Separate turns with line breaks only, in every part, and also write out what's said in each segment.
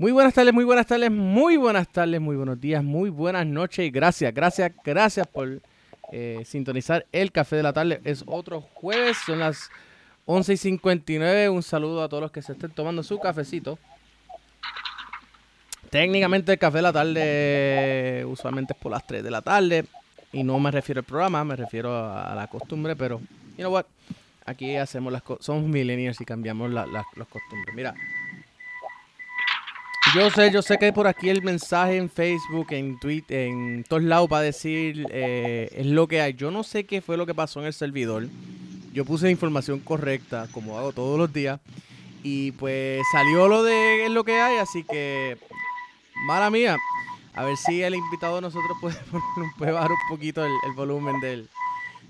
Muy buenas tardes, muy buenas tardes, muy buenas tardes, muy buenos días, muy buenas noches y gracias, gracias, gracias por eh, sintonizar el café de la tarde. Es otro jueves, son las 11 y 59. Un saludo a todos los que se estén tomando su cafecito. Técnicamente el café de la tarde usualmente es por las 3 de la tarde y no me refiero al programa, me refiero a, la costumbre, pero you know what, aquí hacemos las cosas, somos millennials y cambiamos las costumbres. Mira, yo sé, yo sé que por aquí el mensaje en Facebook, en Twitter, en todos lados va a decir eh, es lo que hay. Yo no sé qué fue lo que pasó en el servidor. Yo puse información correcta, como hago todos los días. Y pues salió lo de es lo que hay, así que mala mía. A ver si el invitado de nosotros puede, puede bajar un poquito el, volumen del,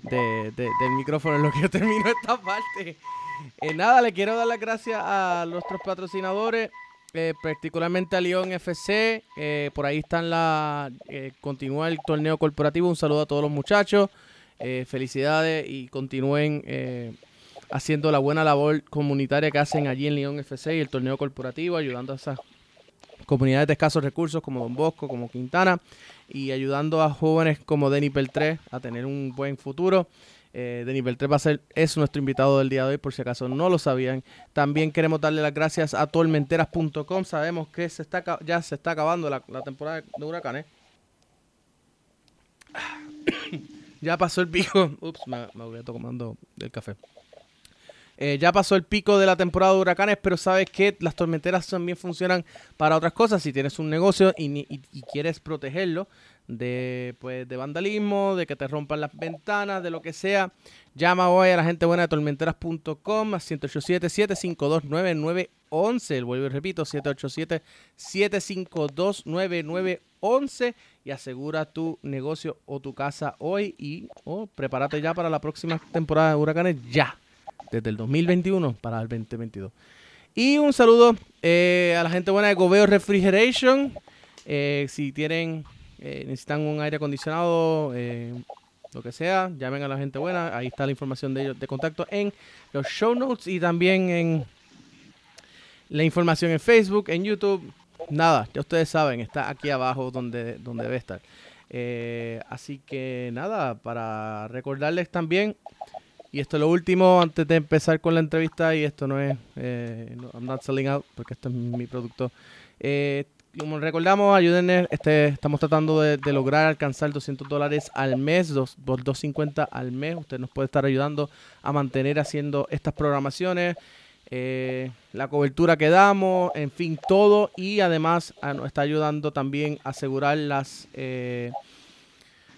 del micrófono en lo que yo termino esta parte. Eh, nada, le quiero dar las gracias a nuestros patrocinadores. Eh, particularmente a Lyon FC. Eh, por ahí están la. Eh, continúa el torneo corporativo. Un saludo a todos los muchachos. felicidades y continúen haciendo la buena labor comunitaria que hacen allí en Lyon FC y el torneo corporativo, ayudando a esas comunidades de escasos recursos como Don Bosco, como Quintana, y ayudando a jóvenes como Denny Peltré a tener un buen futuro. Eh, Denis Beltré va a ser, es nuestro invitado del día de hoy, por si acaso no lo sabían. También queremos darle las gracias a tormenteras.com. Sabemos que se está, ya se está acabando la, temporada de huracanes. ya pasó el pico. Ups, me, voy a tomando el café. Eh, ya pasó el pico de la temporada de huracanes, pero sabes que las tormenteras también funcionan para otras cosas. Si tienes un negocio y quieres protegerlo, de, pues, de vandalismo, de que te rompan las ventanas, de lo que sea. Llama hoy a la gente buena de tormenteras.com a 187-752-9911. Vuelvo y repito, 787-752-9911 y asegura tu negocio o tu casa hoy y oh, prepárate ya para la próxima temporada de huracanes ya, desde el 2021 para el 2022. Y un saludo eh, a la gente buena de Gobeo Refrigeration. Eh, si tienen eh, necesitan un aire acondicionado, lo que sea, llamen a la gente buena. Ahí está la información de ellos de contacto en los show notes y también en la información en Facebook, en YouTube. Nada, ya ustedes saben, está aquí abajo donde, donde debe estar. Así que nada, para recordarles también, y esto es lo último antes de empezar con la entrevista, y esto no es, I'm not selling out, porque esto es mi producto. Eh, como recordamos, ayúdenme, este, estamos tratando de, lograr alcanzar 200 dólares al mes, dos, 250 al mes. Usted nos puede estar ayudando a mantener haciendo estas programaciones, eh, la cobertura que damos, en fin, todo. Y además nos está ayudando también a asegurar las, eh,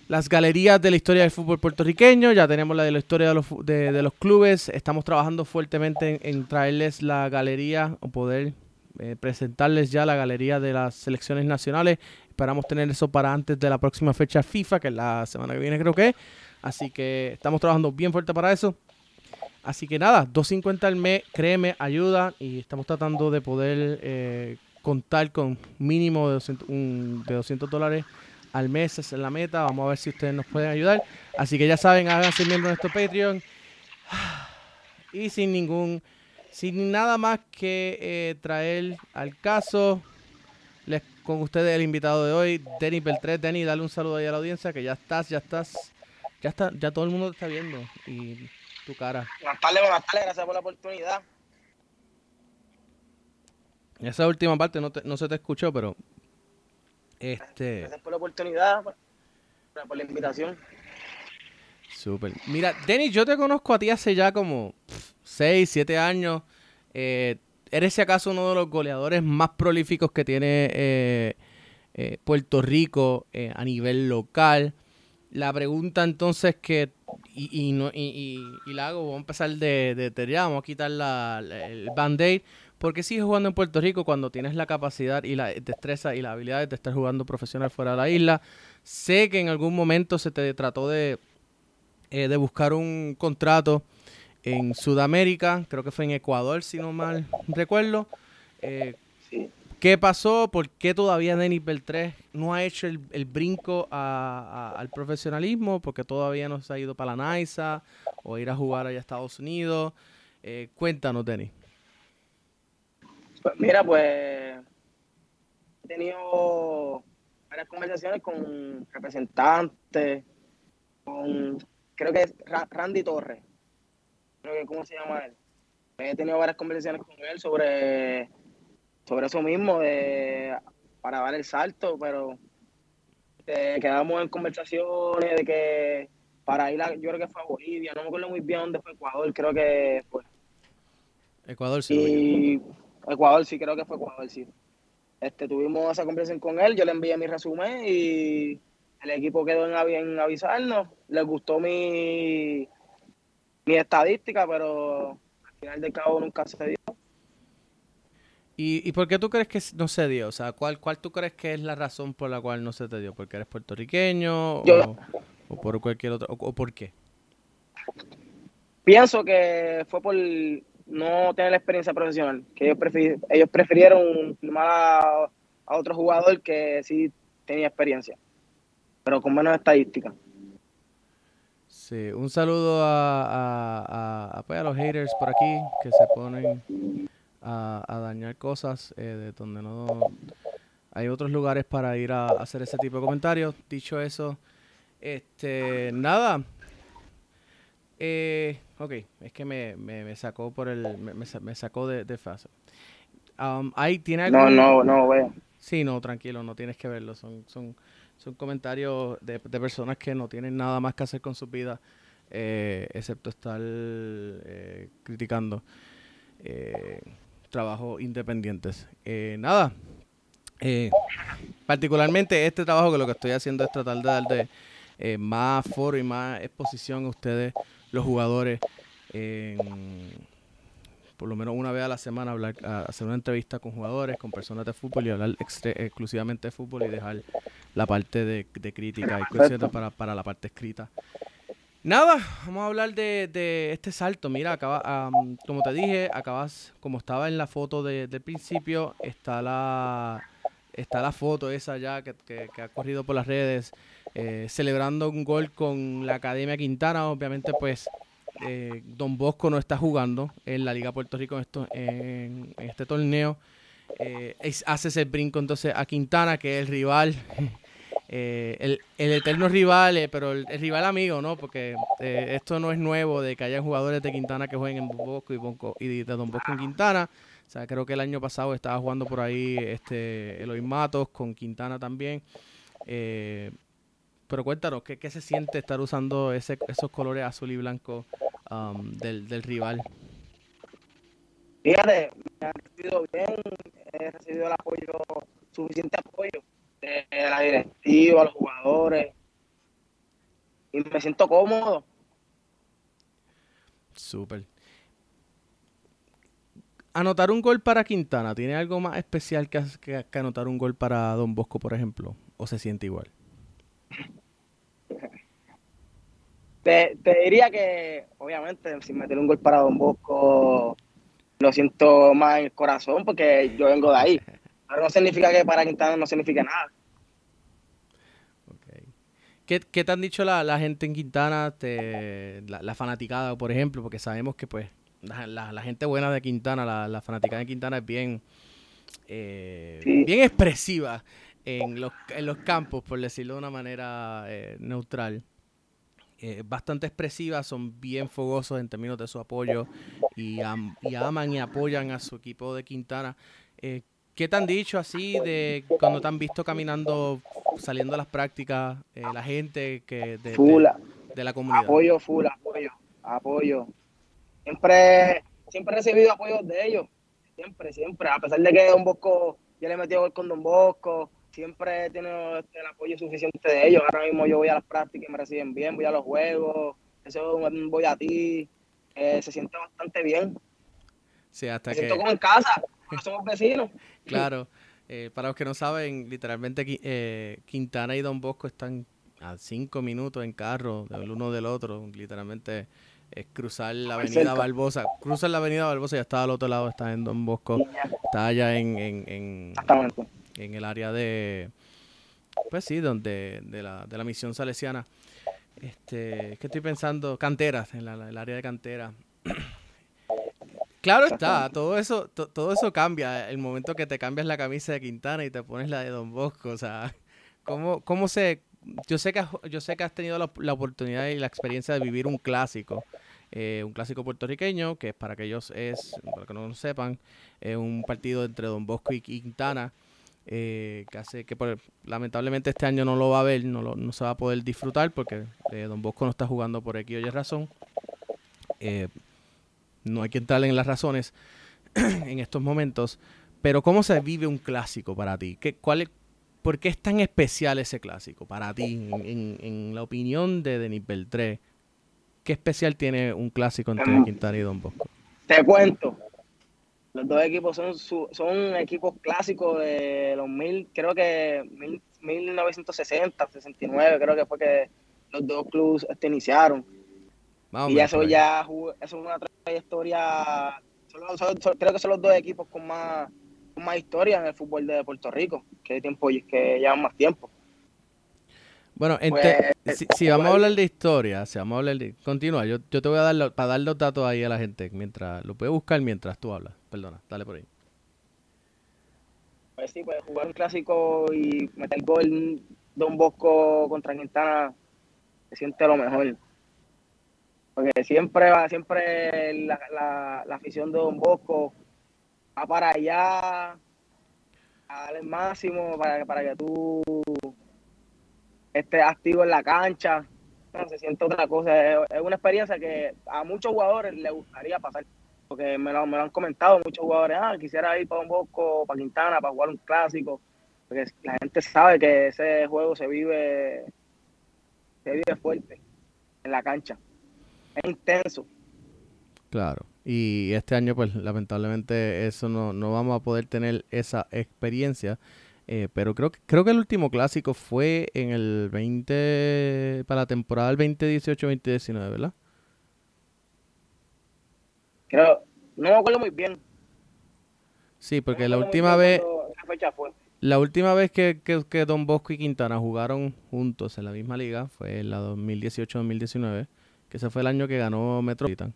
las galerías de la historia del fútbol puertorriqueño. Ya tenemos la de la historia de los, de, los clubes. Estamos trabajando fuertemente en traerles la galería o poder eh, presentarles ya la galería de las selecciones nacionales. Esperamos tener eso para antes de la próxima fecha FIFA, que es la semana que viene creo que Así que estamos trabajando bien fuerte para eso. Así que nada, 250 al mes, créeme, ayuda y estamos tratando de poder eh, contar con mínimo de 200, de 200 dólares al mes, esa es la meta. Vamos a ver si ustedes nos pueden ayudar. Así que ya saben, háganse miembro de nuestro Patreon. Y sin ningún sin nada más que eh, traer al caso, les, con ustedes el invitado de hoy, Denny Beltré. Denny, dale un saludo ahí a la audiencia, que ya estás, ya estás, ya está, ya todo el mundo te está viendo y tu cara.
Buenas tardes, buenas tardes, gracias por la oportunidad.
Esa última parte no, no se te escuchó, pero este.
Gracias por la oportunidad, por, por la invitación.
Súper. Mira, Denny, yo te conozco a ti hace ya como 6, 7 años. Eh, ¿Eres si acaso uno de los goleadores más prolíficos que tiene eh, eh, Puerto Rico a nivel local? La pregunta entonces que, y, no, y, la hago, vamos a empezar de, de, vamos a quitar la, el band-aid. ¿Por qué sigues jugando en Puerto Rico cuando tienes la capacidad y la destreza y la habilidad de estar jugando profesional fuera de la isla? Sé que en algún momento se te trató de, de buscar un contrato en Sudamérica, creo que fue en Ecuador, si no mal recuerdo. Eh, ¿Qué pasó? ¿Por qué todavía Denis Beltré no ha hecho el, brinco al profesionalismo? Porque todavía no se ha ido para la NAISA o ir a jugar allá a Estados Unidos. Eh, cuéntanos, Denis.
Pues mira, pues he tenido varias conversaciones con representantes, con, creo que es Randy Torres, creo que, ¿cómo se llama él? He tenido varias conversaciones con él sobre, sobre eso mismo, de, para dar el salto, pero eh, quedamos en conversaciones de que para ir a, yo creo que fue a Bolivia, no me acuerdo muy bien dónde fue Ecuador, creo que fue.
Ecuador sí.
Y Ecuador sí, creo que fue Ecuador sí. Este, tuvimos esa conversación con él, yo le envié mi resumen y el equipo quedó en, en avisarnos. Les gustó mi, mi estadística, pero al final del cabo nunca se dio.
¿Y, ¿Y por qué tú crees que no se dio? O sea, ¿cuál, ¿cuál tú crees que es la razón por la cual no se te dio? ¿Porque eres puertorriqueño o, por cualquier otro? O, por qué?
Pienso que fue por no tener la experiencia profesional, que ellos, ellos prefirieron firmar a, a otro jugador que sí tenía experiencia, pero con menos estadística.
Sí, un saludo a, a, a, pues, a, los haters por aquí que se ponen a, dañar cosas eh, de donde no hay otros lugares para ir a, hacer ese tipo de comentarios. Dicho eso, este, nada. Eh, ok, es que me, me, sacó por el, me, me sacó de, de fase. Um, ¿tiene
No, no, no, veo.
Sí, no, tranquilo, no tienes que verlo. Son, son, son comentarios de, personas que no tienen nada más que hacer con su vida, eh, excepto estar eh, criticando eh, trabajos independientes. nada, particularmente este trabajo que lo que estoy haciendo es tratar de darle más foro y más exposición a ustedes, los jugadores, por lo menos una vez a la semana hablar, hacer una entrevista con jugadores, con personas de fútbol y hablar exclusivamente de fútbol y dejar la parte de, crítica y para, para la parte escrita. Nada, vamos a hablar de, este salto. Mira, acaba, como te dije, acabas, como estaba en la foto de, del principio, está la está la foto esa ya que, ha corrido por las redes, eh, celebrando un gol con la Academia Quintana. Obviamente, pues, eh, Don Bosco no está jugando en la Liga Puerto Rico en, esto, en, este torneo. Eh, hace ese brinco entonces a Quintana, que es el rival Eh, el, el, eterno rival, eh, pero el, rival amigo, ¿no? Porque eh, esto no es nuevo de que haya jugadores de Quintana que jueguen en Don Bosco y, Bonco, y de Don Bosco en Quintana. O sea, creo que el año pasado estaba jugando por ahí este Eloy Matos con Quintana también. Pero cuéntanos, ¿qué, ¿qué, se siente estar usando ese, esos colores azul y blanco um, del, del rival?
Fíjate, me ha recibido bien, he recibido el apoyo, suficiente apoyo de la directiva, los jugadores. Y me siento cómodo.
Súper. Anotar un gol para Quintana, ¿tiene algo más especial que, que, anotar un gol para Don Bosco, por ejemplo? ¿O se siente igual?
Te, te, diría que, obviamente, si meter un gol para Don Bosco, lo siento más en el corazón porque yo vengo de ahí. Pero no significa que para Quintana no signifique nada.
¿Qué, ¿Qué, te han dicho la, la gente en Quintana, te, la, fanaticada, por ejemplo? Porque sabemos que pues la, la, gente buena de Quintana, la, la fanaticada de Quintana es bien, eh, bien expresiva en los, en los campos, por decirlo de una manera eh, neutral. Eh, bastante expresiva, son bien fogosos en términos de su apoyo y, y aman y apoyan a su equipo de Quintana. Eh, ¿Qué te han dicho así de cuando te han visto caminando, saliendo a las prácticas, eh, la gente que de, de, la comunidad?
Apoyo, full, apoyo, apoyo. Siempre, siempre he recibido apoyo de ellos, siempre, siempre. A pesar de que Don Bosco, yo le he metido gol con Don Bosco, siempre he tenido el apoyo suficiente de ellos. Ahora mismo yo voy a las prácticas y me reciben bien, voy a los juegos, eso voy a ti, eh, se siente bastante bien.
Sí, hasta
me
que...
siento como en casa, somos vecinos.
Claro. Eh, para los que no saben, literalmente eh, Quintana y Don Bosco están a cinco minutos en carro del uno del otro. Literalmente es cruzar la avenida Barbosa. Cruzar la avenida Barbosa y ya está al otro lado, está en Don Bosco. Está allá en, en, en, en el área de, pues sí, donde, de, la, de la misión salesiana. Este, es que estoy pensando, canteras, en la, el área de cantera. Claro está, todo eso, todo eso cambia. El momento que te cambias la camisa de Quintana y te pones la de Don Bosco, o sea, ¿cómo, cómo se...? Yo sé que has, yo sé que has tenido la, oportunidad y la experiencia de vivir un clásico, eh, un clásico puertorriqueño, que para que ellos es, para que no lo sepan, es un partido entre Don Bosco y Quintana, eh, que hace que lamentablemente este año no lo va a ver, no, lo, no se va a poder disfrutar porque eh, Don Bosco no está jugando por aquí o Y razón. Eh, no hay que entrar en las razones en estos momentos, pero ¿cómo se vive un clásico para ti? ¿Qué, cuál ¿Por qué es tan especial ese clásico para ti? En, la opinión de Denis Beltré, ¿qué especial tiene un clásico entre em, Quintana y Don Bosco?
Te cuento. Los dos equipos son, son equipos clásicos de los mil, creo que mil, 1960, 69, creo que fue que los dos clubes este, iniciaron y eso ya eso es una trayectoria. creo que son los dos equipos con más, más historia en el fútbol de Puerto Rico, que tiempo que llevan más tiempo.
Bueno, pues, si, vamos a hablar de historia, si vamos a hablar de... Continúa, yo, yo te voy a dar para dar los datos ahí a la gente, mientras lo puedes buscar mientras tú hablas. Perdona, dale por ahí.
Pues sí, pues jugar un clásico y meter gol Don Bosco contra Quintana se siente lo mejor. Porque siempre va, siempre la, la, afición de Don Bosco va para allá a dar el máximo para, para que tú estés activo en la cancha. se siente otra cosa. Es, una experiencia que a muchos jugadores les gustaría pasar. Porque me lo, me lo han comentado muchos jugadores, ah, quisiera ir para Don Bosco, para Quintana, para jugar un clásico. Porque la gente sabe que ese juego se vive, se vive fuerte en la cancha es intenso.
Claro. Y este año, pues lamentablemente eso no, no vamos a poder tener esa experiencia. Eh, pero creo que, creo que el último clásico fue en el 20, para la temporada del 2018-2019, ¿verdad?
Creo, no me acuerdo muy bien.
Sí, porque la última vez... La última vez que, que, que, Don Bosco y Quintana jugaron juntos en la misma liga fue en la 2018-2019 que ese fue el año que ganó Metropolitan.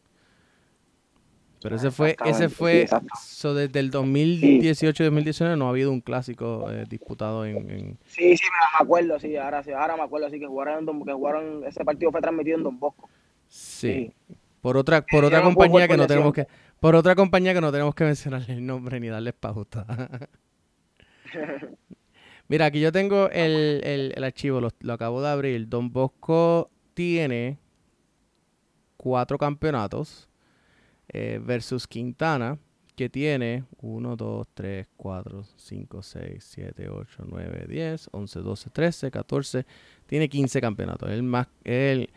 Pero ese fue, ese fue, desde el 2018-2019 no ha habido un clásico eh, disputado en,
Sí, sí, me acuerdo, sí, ahora sí, ahora me acuerdo, sí, que jugaron, que jugaron, ese partido fue transmitido en Don Bosco.
Sí, por otra, por otra compañía que no tenemos que, por otra compañía que no tenemos que mencionarle el nombre ni darles pauta. Mira, aquí yo tengo el, el, archivo, lo, lo acabo de abrir. Don Bosco tiene cuatro campeonatos eh, versus Quintana, que tiene 1, 2, 3, 4, 5, 6, 7, 8, 9, 10, 11, 12, 13, 14. Tiene 15 campeonatos. El más, el,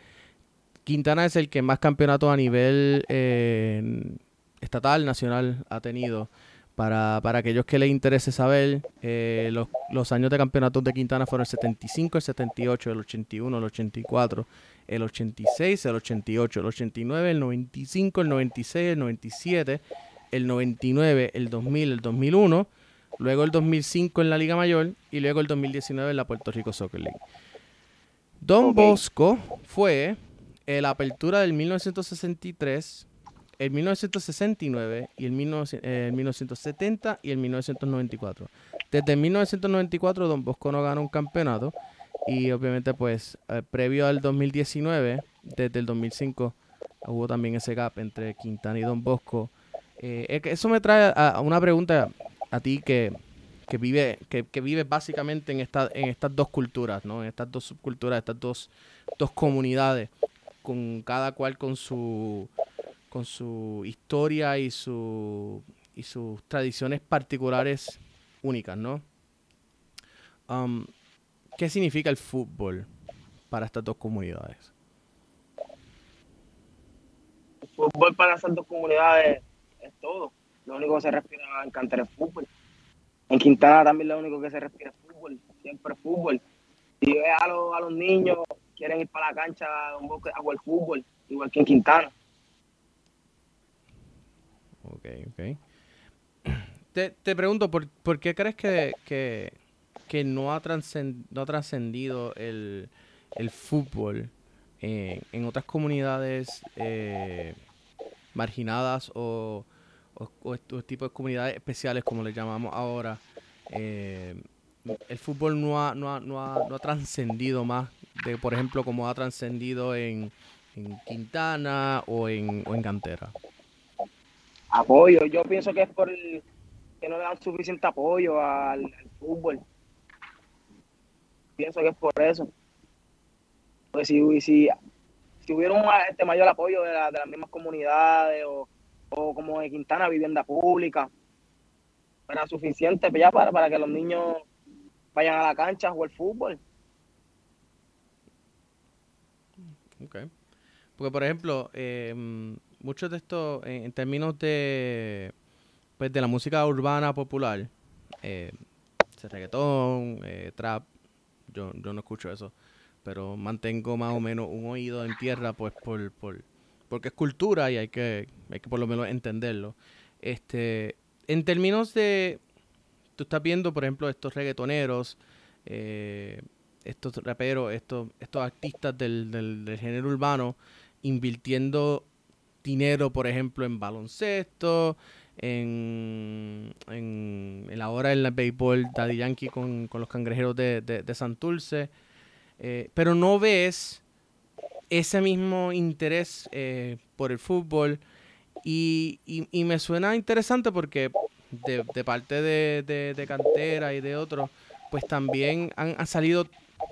Quintana es el que más campeonatos a nivel eh, estatal, nacional ha tenido. Para, para, aquellos que les interese saber, eh, los, los, años de campeonatos de Quintana fueron el 75, el 78, el 81, el 84, el 86, el 88, el 89, el 95, el 96, el 97, el 99, el 2000, el 2001, luego el 2005 en la Liga Mayor y luego el 2019 en la Puerto Rico Soccer League. Don Bosco fue la apertura del 1963, el 1969 y el, 1970 y el 1994. Desde 1994 Don Bosco no ganó un campeonato y obviamente, pues, eh, previo al 2019, desde el 2005, hubo también ese gap entre Quintana y Don Bosco. Eh, eso me trae a, una pregunta a ti que, que vive que, que vive básicamente en, esta, en estas dos culturas, ¿no? En estas dos subculturas, estas dos, dos comunidades, con cada cual con su con su historia y su y sus tradiciones particulares únicas, ¿no? Um, ¿Qué significa el fútbol para estas dos comunidades?
El fútbol para estas dos comunidades es todo. Lo único que se respira en Cantar es fútbol. En Quintana también lo único que se respira es fútbol. Siempre fútbol. Si ves a los, a los niños, quieren ir para la cancha a jugar fútbol, igual que en Quintana.
Ok, ok. Te, te pregunto, ¿por, ¿por, qué crees que, que, que no ha, trascendido el, fútbol en otras comunidades eh, marginadas o, o, tipos de comunidades especiales, como le llamamos ahora, eh, el fútbol no ha, no ha, no ha, no ha trascendido más de, por ejemplo, como ha trascendido en, en, Quintana o en, o en Cantera?
Apoyo, yo pienso que es por que no le dan suficiente apoyo al, fútbol. Pienso que es por eso. Pues si, si, si hubiera un este mayor apoyo de, de las mismas comunidades o, o como de Quintana, vivienda pública, era suficiente ya para, para que los niños vayan a la cancha a jugar fútbol.
Ok. Porque, por ejemplo, eh, muchos de estos, en, términos de, pues, de la música urbana popular, eh, reggaetón, eh, trap, yo, yo no escucho eso, pero mantengo más o menos un oído en tierra, pues, por, por porque es cultura y hay que, hay que por lo menos entenderlo. Este, en términos de, tú estás viendo, por ejemplo, estos reggaetoneros, eh, estos raperos, estos, estos artistas del, del, género urbano, invirtiendo dinero, por ejemplo, en baloncesto, en, en, en la hora en la béisbol Daddy Yankee con, con los cangrejeros de, de, de. Eh, pero no ves ese mismo interés eh, por el fútbol y, y, me suena interesante porque de, de parte de, de, cantera y de otros, pues también han, salido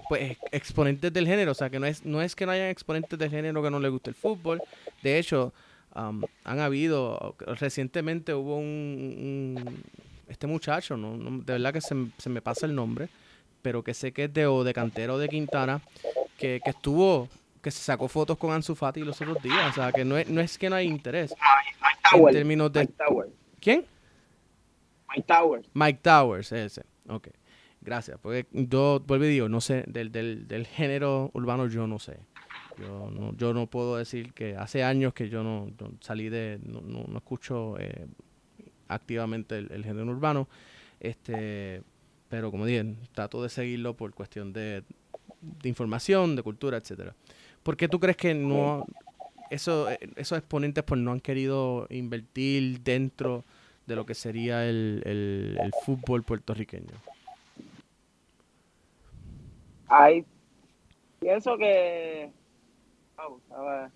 pues exponentes del género, o sea que no es, no es que no hayan exponentes del género que no les guste el fútbol, de hecho han habido, recientemente hubo un, este muchacho, ¿no? de verdad que se, se, me pasa el nombre, pero que sé que es de o de Cantero de Quintana, que, que estuvo que se sacó fotos con Ansu Fati los otros días. O sea, que no es, no es que no hay interés.
Mike, en términos de...
¿Quién?
Mike Towers.
Mike Towers, ese. Ok. Gracias. Porque yo, vuelvo y digo, no sé, del, del, del género urbano yo no sé. Yo no, yo no puedo decir que hace años que yo no, salí de, no, no, escucho eh, activamente el, el, género urbano. Este, pero como dije, trato de seguirlo por cuestión de, de información, de cultura, etcétera. ¿Por qué tú crees que no eso, esos exponentes pues no han querido invertir dentro de lo que sería el, el, fútbol puertorriqueño?
Ay, pienso que... Vamos, a ver.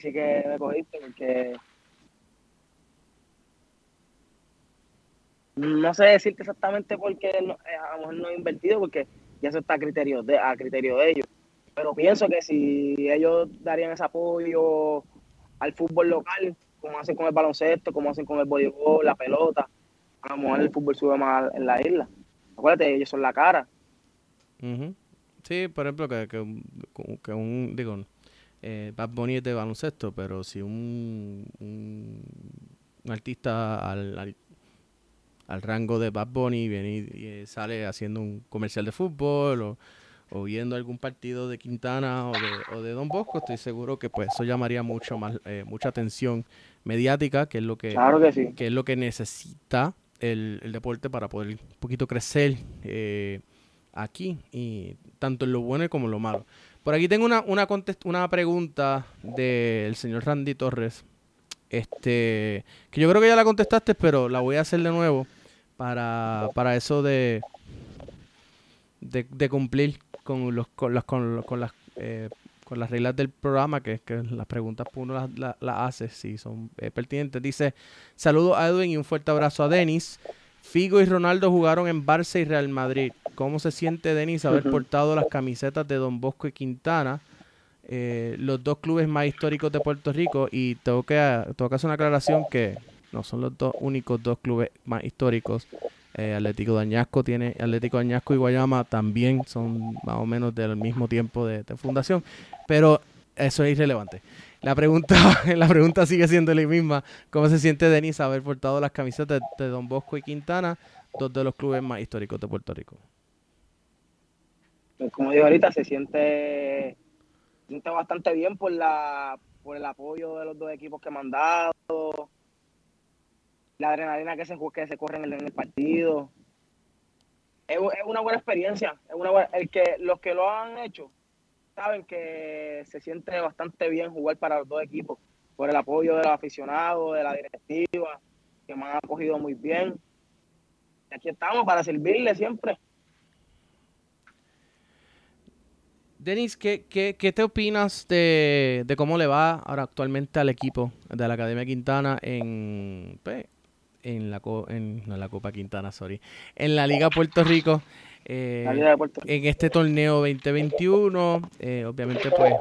Sí que me cogiste porque... No sé decirte exactamente por qué no, eh, a lo mejor no he invertido, porque ya eso está a criterio de, a criterio de ellos. Pero pienso que si ellos darían ese apoyo al fútbol local, como hacen con el baloncesto, como hacen con el voleibol, la pelota, a lo mejor el fútbol sube más en la isla. Acuérdate, ellos son la cara.
Sí, por ejemplo, que, que, un, digo, eh, Bad Bunny es de baloncesto, pero si un, un, artista al, al, rango de Bad Bunny viene y, y, sale haciendo un comercial de fútbol o o viendo algún partido de Quintana o de, Don Bosco, estoy seguro que pues eso llamaría mucho más eh, mucha atención mediática, que es lo que, que, es lo que necesita el, deporte para poder un poquito crecer eh, aquí, y tanto en lo bueno como en lo malo. Por aquí tengo una, una, una pregunta del señor Randy Torres, este que yo creo que ya la contestaste, pero la voy a hacer de nuevo para, para eso de, de, cumplir con los con las con, las eh, con las reglas del programa, que que las preguntas uno las, las, hace si son eh, pertinentes. Dice, saludos a Edwin y un fuerte abrazo a Denis. Figo y Ronaldo jugaron en Barça y Real Madrid. ¿Cómo se siente Denis haber portado las camisetas de Don Bosco y Quintana? Eh, los dos clubes más históricos de Puerto Rico y tengo que, tengo que hacer una aclaración que no son los dos únicos dos clubes más históricos eh, Atlético de Añasco tiene, Atlético de Añasco y Guayama también son más o menos del mismo tiempo de, fundación, pero eso es irrelevante. La pregunta, la pregunta sigue siendo la misma. ¿Cómo se siente Denis haber portado las camisetas de, Don Bosco y Quintana, dos de los clubes más históricos de Puerto Rico?
Pues como digo ahorita, se siente, se siente bastante bien por la por el apoyo de los dos equipos que me han dado, la adrenalina que se, que se corre en el, partido. Es, una buena experiencia. Es una el que, los que lo han hecho saben que se siente bastante bien jugar para los dos equipos. por el apoyo de los aficionados, de la directiva, que me han acogido muy bien. aquí estamos para servirle siempre.
Denis, ¿qué, qué, qué te opinas de, cómo le va ahora actualmente al equipo de la Academia Quintana en, en, la, en la Copa Quintana, sorry, en la Liga Puerto Rico? Eh, en este torneo 2021, eh, obviamente pues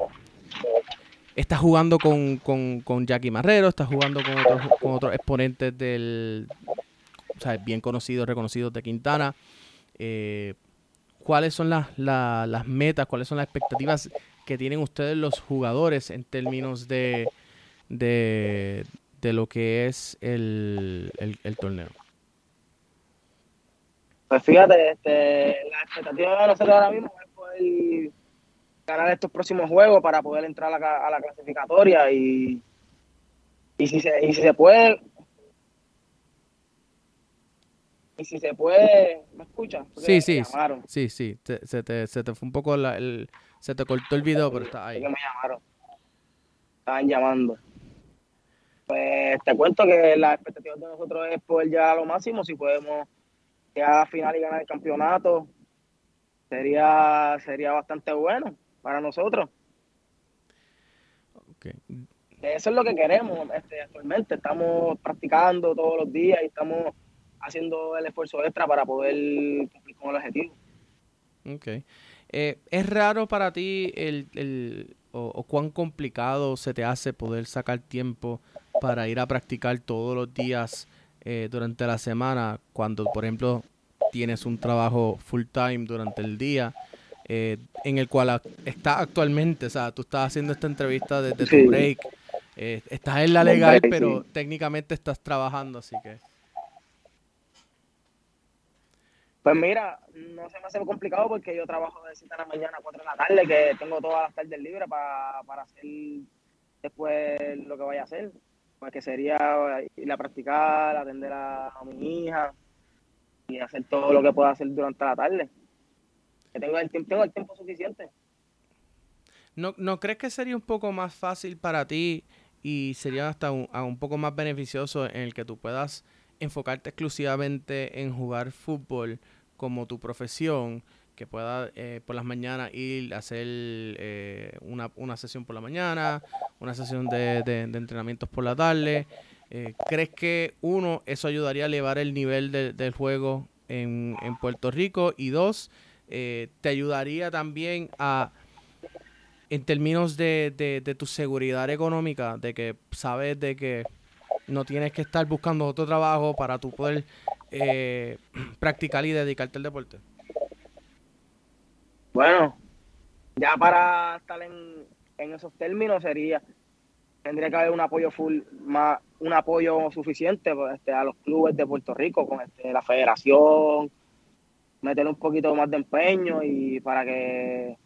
está jugando con, con, con, Jackie Marrero, está jugando con otros, con otros exponentes del, o sea, bien conocidos, reconocidos de Quintana. Eh, ¿Cuáles son las, las metas, cuáles son las expectativas que tienen ustedes los jugadores en términos de, de, lo que es el, el torneo?
Pues fíjate, este, la expectativa de nosotros ahora mismo es poder ganar estos próximos juegos para poder entrar a la, a la clasificatoria y, y, si se, y si se puede y si se puede, ¿me escuchas?
Sí, sí, sí, sí, se, te, se te fue un poco la, el, se te cortó el video, pero está ahí.
me llamaron. Estaban llamando. Pues te cuento que la expectativa de nosotros es poder llegar a lo máximo, si podemos a la final y ganar el campeonato, sería, sería bastante bueno para nosotros. Eso es lo que queremos este, actualmente. Estamos practicando todos los días y estamos haciendo el esfuerzo extra para poder cumplir con el objetivo.
Okay. Eh, ¿Es raro para ti el, el o, cuán complicado se te hace poder sacar tiempo para ir a practicar todos los días eh, durante la semana, cuando por ejemplo tienes un trabajo full time durante el día, eh, en el cual estás actualmente, o sea, tú estás haciendo esta entrevista desde tu break, eh, estás en la legal, pero técnicamente estás trabajando, así que...
Pues mira, no se me hace complicado porque yo trabajo de 7 de la mañana a 4 de la tarde, que tengo todas las tardes libres para, para hacer después lo que vaya a hacer pues que sería ir a practicar, atender a, mi hija y hacer todo lo que pueda hacer durante la tarde. Que tengo el tiempo suficiente.
¿No, ¿No crees que sería un poco más fácil para ti y sería hasta un, un poco más beneficioso en el que tú puedas enfocarte exclusivamente en jugar fútbol como tu profesión? Que pueda eh, por las mañanas ir a hacer eh, una, una, sesión por la mañana, una sesión de, de, entrenamientos por la tarde. Eh, ¿Crees que uno, eso ayudaría a elevar el nivel del juego en, en, Puerto Rico? Y dos, te ayudaría también a, en términos de, tu seguridad económica, de que sabes de que no tienes que estar buscando otro trabajo para tú poder practicar y dedicarte al deporte?
Bueno, ya para estar en, esos términos sería tendría que haber un apoyo full más un apoyo suficiente pues, este, a los clubes de Puerto Rico con este, la federación meter un poquito más de empeño y para que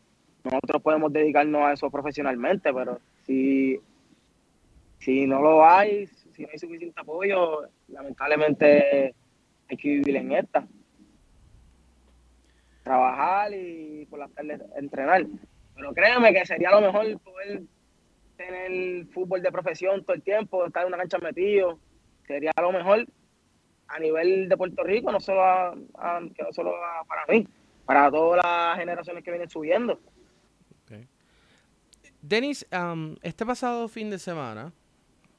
nosotros podemos dedicarnos a eso profesionalmente pero si si no lo hay si no hay suficiente apoyo lamentablemente hay que vivir en esta trabajar y por las tardes entrenar. Pero créeme que sería lo mejor poder tener fútbol de profesión todo el tiempo, estar en una cancha metido. Sería lo mejor a nivel de Puerto Rico, no solo, no solo para mí, para todas las generaciones que vienen subiendo.
Denis, este pasado fin de semana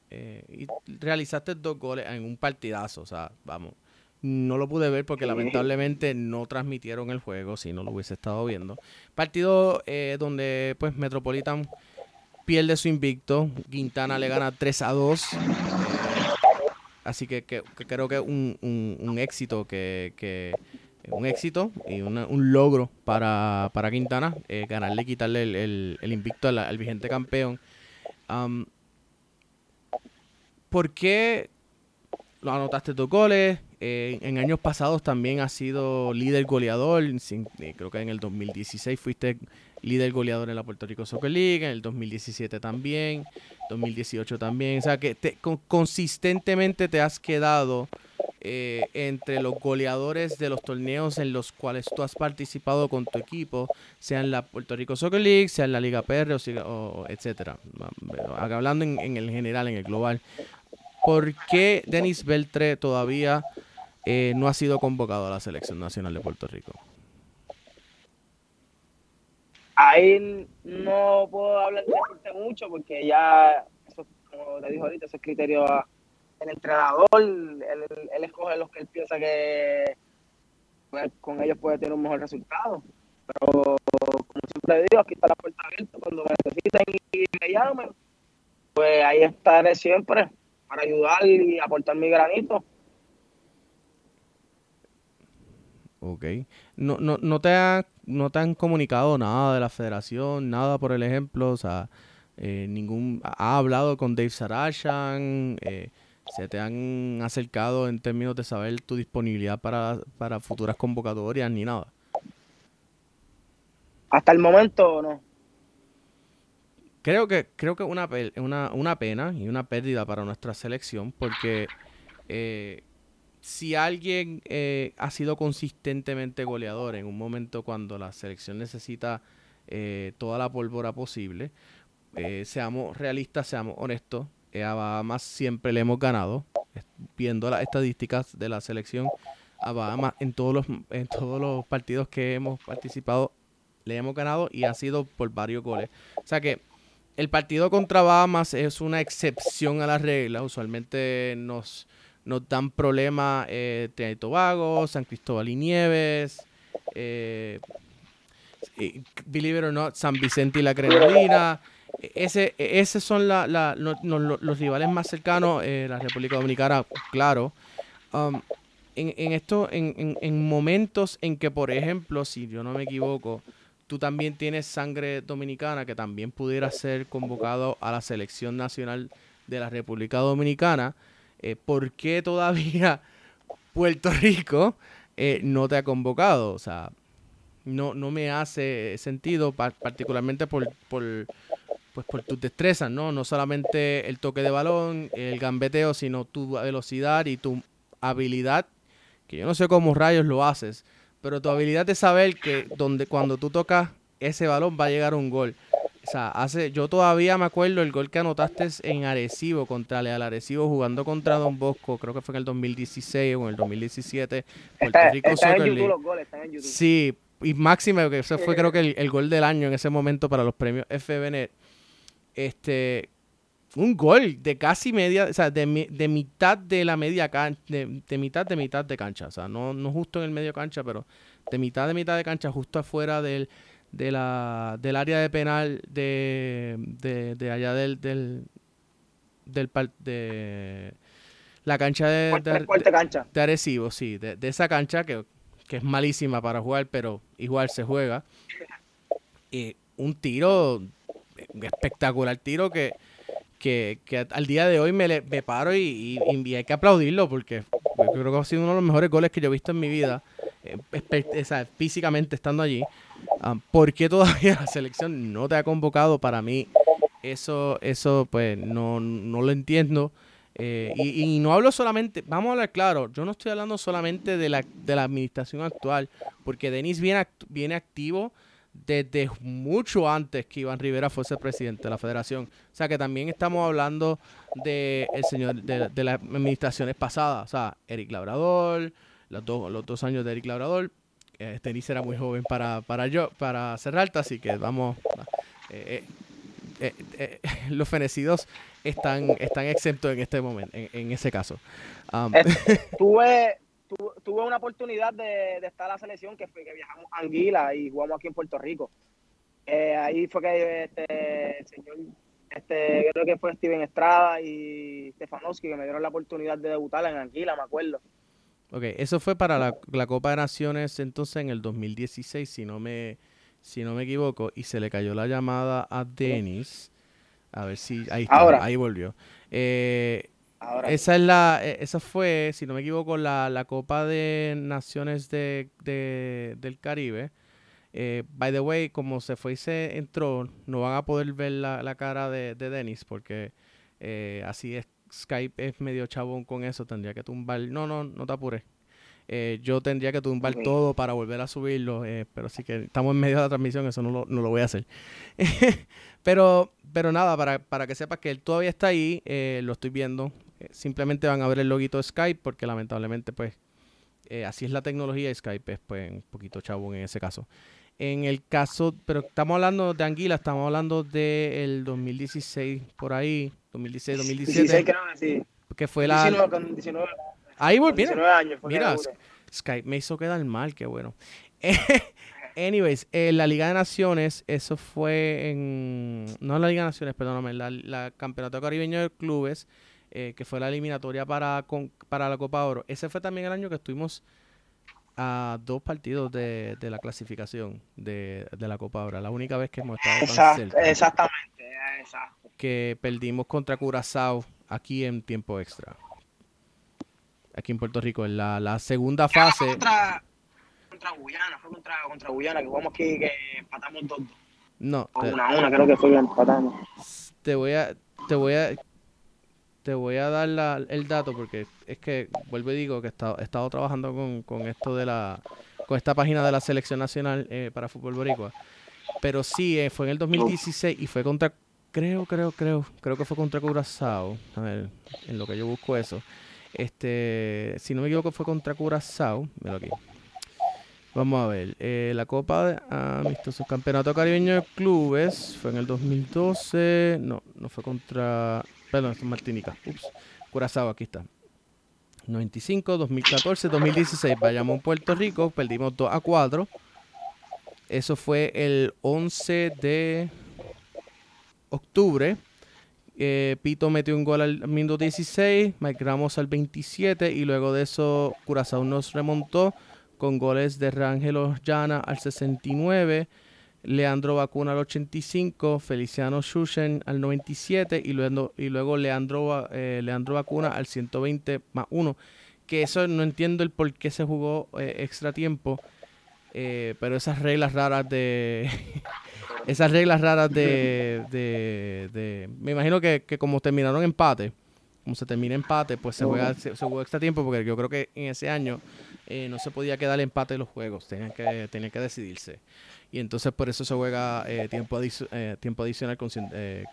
eh, realizaste dos goles en un partidazo, o sea, vamos, no lo pude ver porque lamentablemente no transmitieron el juego, si no lo hubiese estado viendo. Partido eh, donde pues Metropolitan pierde su invicto, Quintana le gana 3 a 2. Eh, así que, creo que es un, éxito que, un éxito y un logro para, para Quintana, eh, ganarle y quitarle el, invicto al, vigente campeón. ¿Por qué lo anotaste dos goles? Eh, en años pasados también has sido líder goleador. Eh, creo que en el 2016 fuiste líder goleador en la Puerto Rico Soccer League, en el 2017 también, 2018 también. O sea que consistentemente te has quedado eh, entre los goleadores de los torneos en los cuales tú has participado con tu equipo, sea en la Puerto Rico Soccer League, sea en la Liga PR, o, etcétera. Hablando en, el general, en el global. ¿Por qué Denis Beltre todavía eh, no ha sido convocado a la selección nacional de Puerto Rico?
Ahí no puedo hablar de mucho porque ya, eso, como te dijo ahorita, ese es criterio el entrenador, él, escoge los que él piensa que con ellos puede tener un mejor resultado. Pero como siempre digo, aquí está la puerta abierta cuando me necesiten y me llamen, pues ahí estaré siempre para ayudar y aportar mi granito.
Ok. No, no, no, te ha, no te han comunicado nada de la federación, nada por el ejemplo, o sea, eh, ningún, ha hablado con Dave Sarachan, eh, se te han acercado en términos de saber tu disponibilidad para, para futuras convocatorias ni nada.
Hasta el momento no.
Creo que creo que una, una, una pena y una pérdida para nuestra selección porque eh, si alguien eh, ha sido consistentemente goleador en un momento cuando la selección necesita eh, toda la pólvora posible, eh, seamos realistas, seamos honestos, a Bahamas siempre le hemos ganado, viendo las estadísticas de la selección, a Bahamas en todos los, en todos los partidos que hemos participado le hemos ganado y ha sido por varios goles. O sea que el partido contra Bahamas es una excepción a la regla, usualmente nos nos dan problemas eh, Trinidad y Tobago, San Cristóbal y Nieves, eh, believe it or not, San Vicente y la Grenadina. Ese, esos son los rivales más cercanos, eh, la República Dominicana, claro. Um, en, en, en, momentos en que, por ejemplo, si yo no me equivoco, tú también tienes sangre dominicana que también pudiera ser convocado a la selección nacional de la República Dominicana, eh, ¿por qué todavía Puerto Rico eh, no te ha convocado? O sea, no, no me hace sentido, particularmente por, por, pues por tus destrezas, ¿no? No solamente el toque de balón, el gambeteo, sino tu velocidad y tu habilidad, que yo no sé cómo rayos lo haces, pero tu habilidad de saber que donde cuando tú tocas ese balón va a llegar un gol. O sea, hace, yo todavía me acuerdo el gol que anotaste en Arecibo contra Leal Arecibo jugando contra Don Bosco, creo que fue en el 2016 o en el 2017.
Puerto Rico Soccer en YouTube, los goles, están en YouTube.
Sí, y máximo, que ese fue creo que el, gol del año en ese momento para los premios FBN. Este, un gol de casi media, o sea, de, de mitad de la media cancha, de, de, mitad de mitad de cancha, o sea, no, no justo en el medio cancha, pero de mitad de mitad de cancha, justo afuera del de la, del área de penal de, de, allá del, del, del de la cancha de,
de, cancha.
de Arecibo, sí, de, esa cancha que, es malísima para jugar, pero igual se juega. Y un tiro, un espectacular tiro que, que, que al día de hoy me, me paro y, y, hay que aplaudirlo porque creo que ha sido uno de los mejores goles que yo he visto en mi vida, físicamente estando allí. Ah, ¿Por qué todavía la selección no te ha convocado? Para mí, eso, eso pues no, no lo entiendo. Eh, y, no hablo solamente, vamos a hablar claro, yo no estoy hablando solamente de la, de la administración actual, porque Denis viene, viene activo desde mucho antes que Iván Rivera fuese presidente de la federación. O sea que también estamos hablando de el señor de, de las administraciones pasadas, o sea, Eric Labrador, los dos, los dos años de Eric Labrador, este Denis era muy joven para, para yo, para alta, así que vamos. Eh, eh, eh, los fenecidos están, están exentos en este momento, en, ese caso.
Um, tuve, tuve una oportunidad de, estar en la selección que fue que viajamos a Anguila y jugamos aquí en Puerto Rico. ahí fue que este el señor, este, creo que fue Steven Estrada y Stefanowski que me dieron la oportunidad de debutar en Anguila, me acuerdo.
Ok, eso fue para la, Copa de Naciones entonces en el 2016, si no me si no me equivoco, y se le cayó la llamada a Denis. A ver si ahí está, ahí volvió. Eh, esa es la, e, esa fue, si no me equivoco, la, la Copa de Naciones de, del Caribe. Eh, by the way, como se fue y se entró, no van a poder ver la, cara de, de Denis porque eh, así es Skype es medio chabón con eso, tendría que tumbar. No, no, no te apures. Eh, yo tendría que tumbar todo para volver a subirlo, eh, pero sí que estamos en medio de la transmisión, eso no lo, no lo voy a hacer. pero, pero nada, para, para, que sepas que él todavía está ahí, eh, lo estoy viendo. simplemente van a ver el loguito de Skype, porque lamentablemente, pues, así es la tecnología y Skype es, pues, un poquito chabón en ese caso. En el caso, pero estamos hablando de Anguila, estamos hablando del 2016, por ahí, 2016, 2017. que Que fue la... 19, Ahí volví. Mira, Skype me hizo quedar mal, qué bueno. Anyways, en la Liga de Naciones, eso fue en. No en la Liga de Naciones, perdóname, la, la Campeonato Caribeño de Clubes, eh, que fue la eliminatoria para, para la Copa Oro. Ese fue también el año que estuvimos a dos partidos de, la clasificación de, la Copa Oro. La única vez que hemos estado
tan Exactamente, exacto.
Que perdimos contra Curazao aquí en tiempo extra aquí en Puerto Rico, en la, la segunda fase.
Contra, contra Guyana, fue contra, contra Guyana, que jugamos aquí, que empatamos dos.
No.
Te, una a una, creo que fue que empatamos.
Te voy a, te voy a, te voy a dar la, el dato porque es que vuelvo y digo que he estado, he estado trabajando con, con, esto de la, con esta página de la selección nacional eh, para fútbol boricua. Pero sí, eh, fue en el 2016 y fue contra, creo, creo, creo, creo que fue contra Curazao. A ver, en lo que yo busco eso. Este, si no me equivoco, fue contra Curazao. Mira aquí. Vamos a ver. Eh, la Copa de Amistosos Campeonato Caribeño de Clubes fue en el 2012. No, no fue contra. Perdón, es Martinica. Ups. Curazao, aquí está. 95, 2014, 2016. Vayamos a Puerto Rico. Perdimos 2 a 4. Eso fue el 11 de octubre eh, Pito metió un gol al minuto 16, Mike Ramos al 27 y luego de eso Curazao nos remontó con goles de Rangelo Llana al 69, Leandro Vacuna al 85, Feliciano Shushen al 97 y luego, y luego Leandro, eh, Leandro Vacuna al 120 más 1. Que eso no entiendo el por qué se jugó eh, extra tiempo, pero esas reglas raras de... esas reglas raras de, de, me imagino que, como terminaron empate, como se termina empate, pues se juega, se, juega extra tiempo, porque yo creo que en ese año eh, no se podía quedar empate en los juegos, tenían que, tenían que decidirse. Y entonces por eso se juega eh, tiempo, eh, tiempo adicional, con,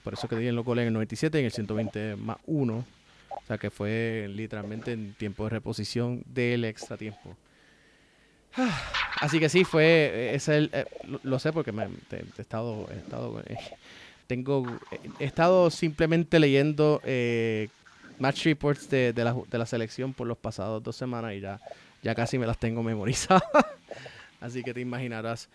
por eso que dieron los goles en el 97 y en el 120 más 1. O sea que fue literalmente en tiempo de reposición del extra tiempo. Así que sí, fue, eh, es eh, lo, sé porque me, he estado, estado, eh, tengo, he estado simplemente leyendo match reports de, de, la, de la selección por los pasados dos semanas y ya, ya casi me las tengo memorizadas. así que te imaginarás.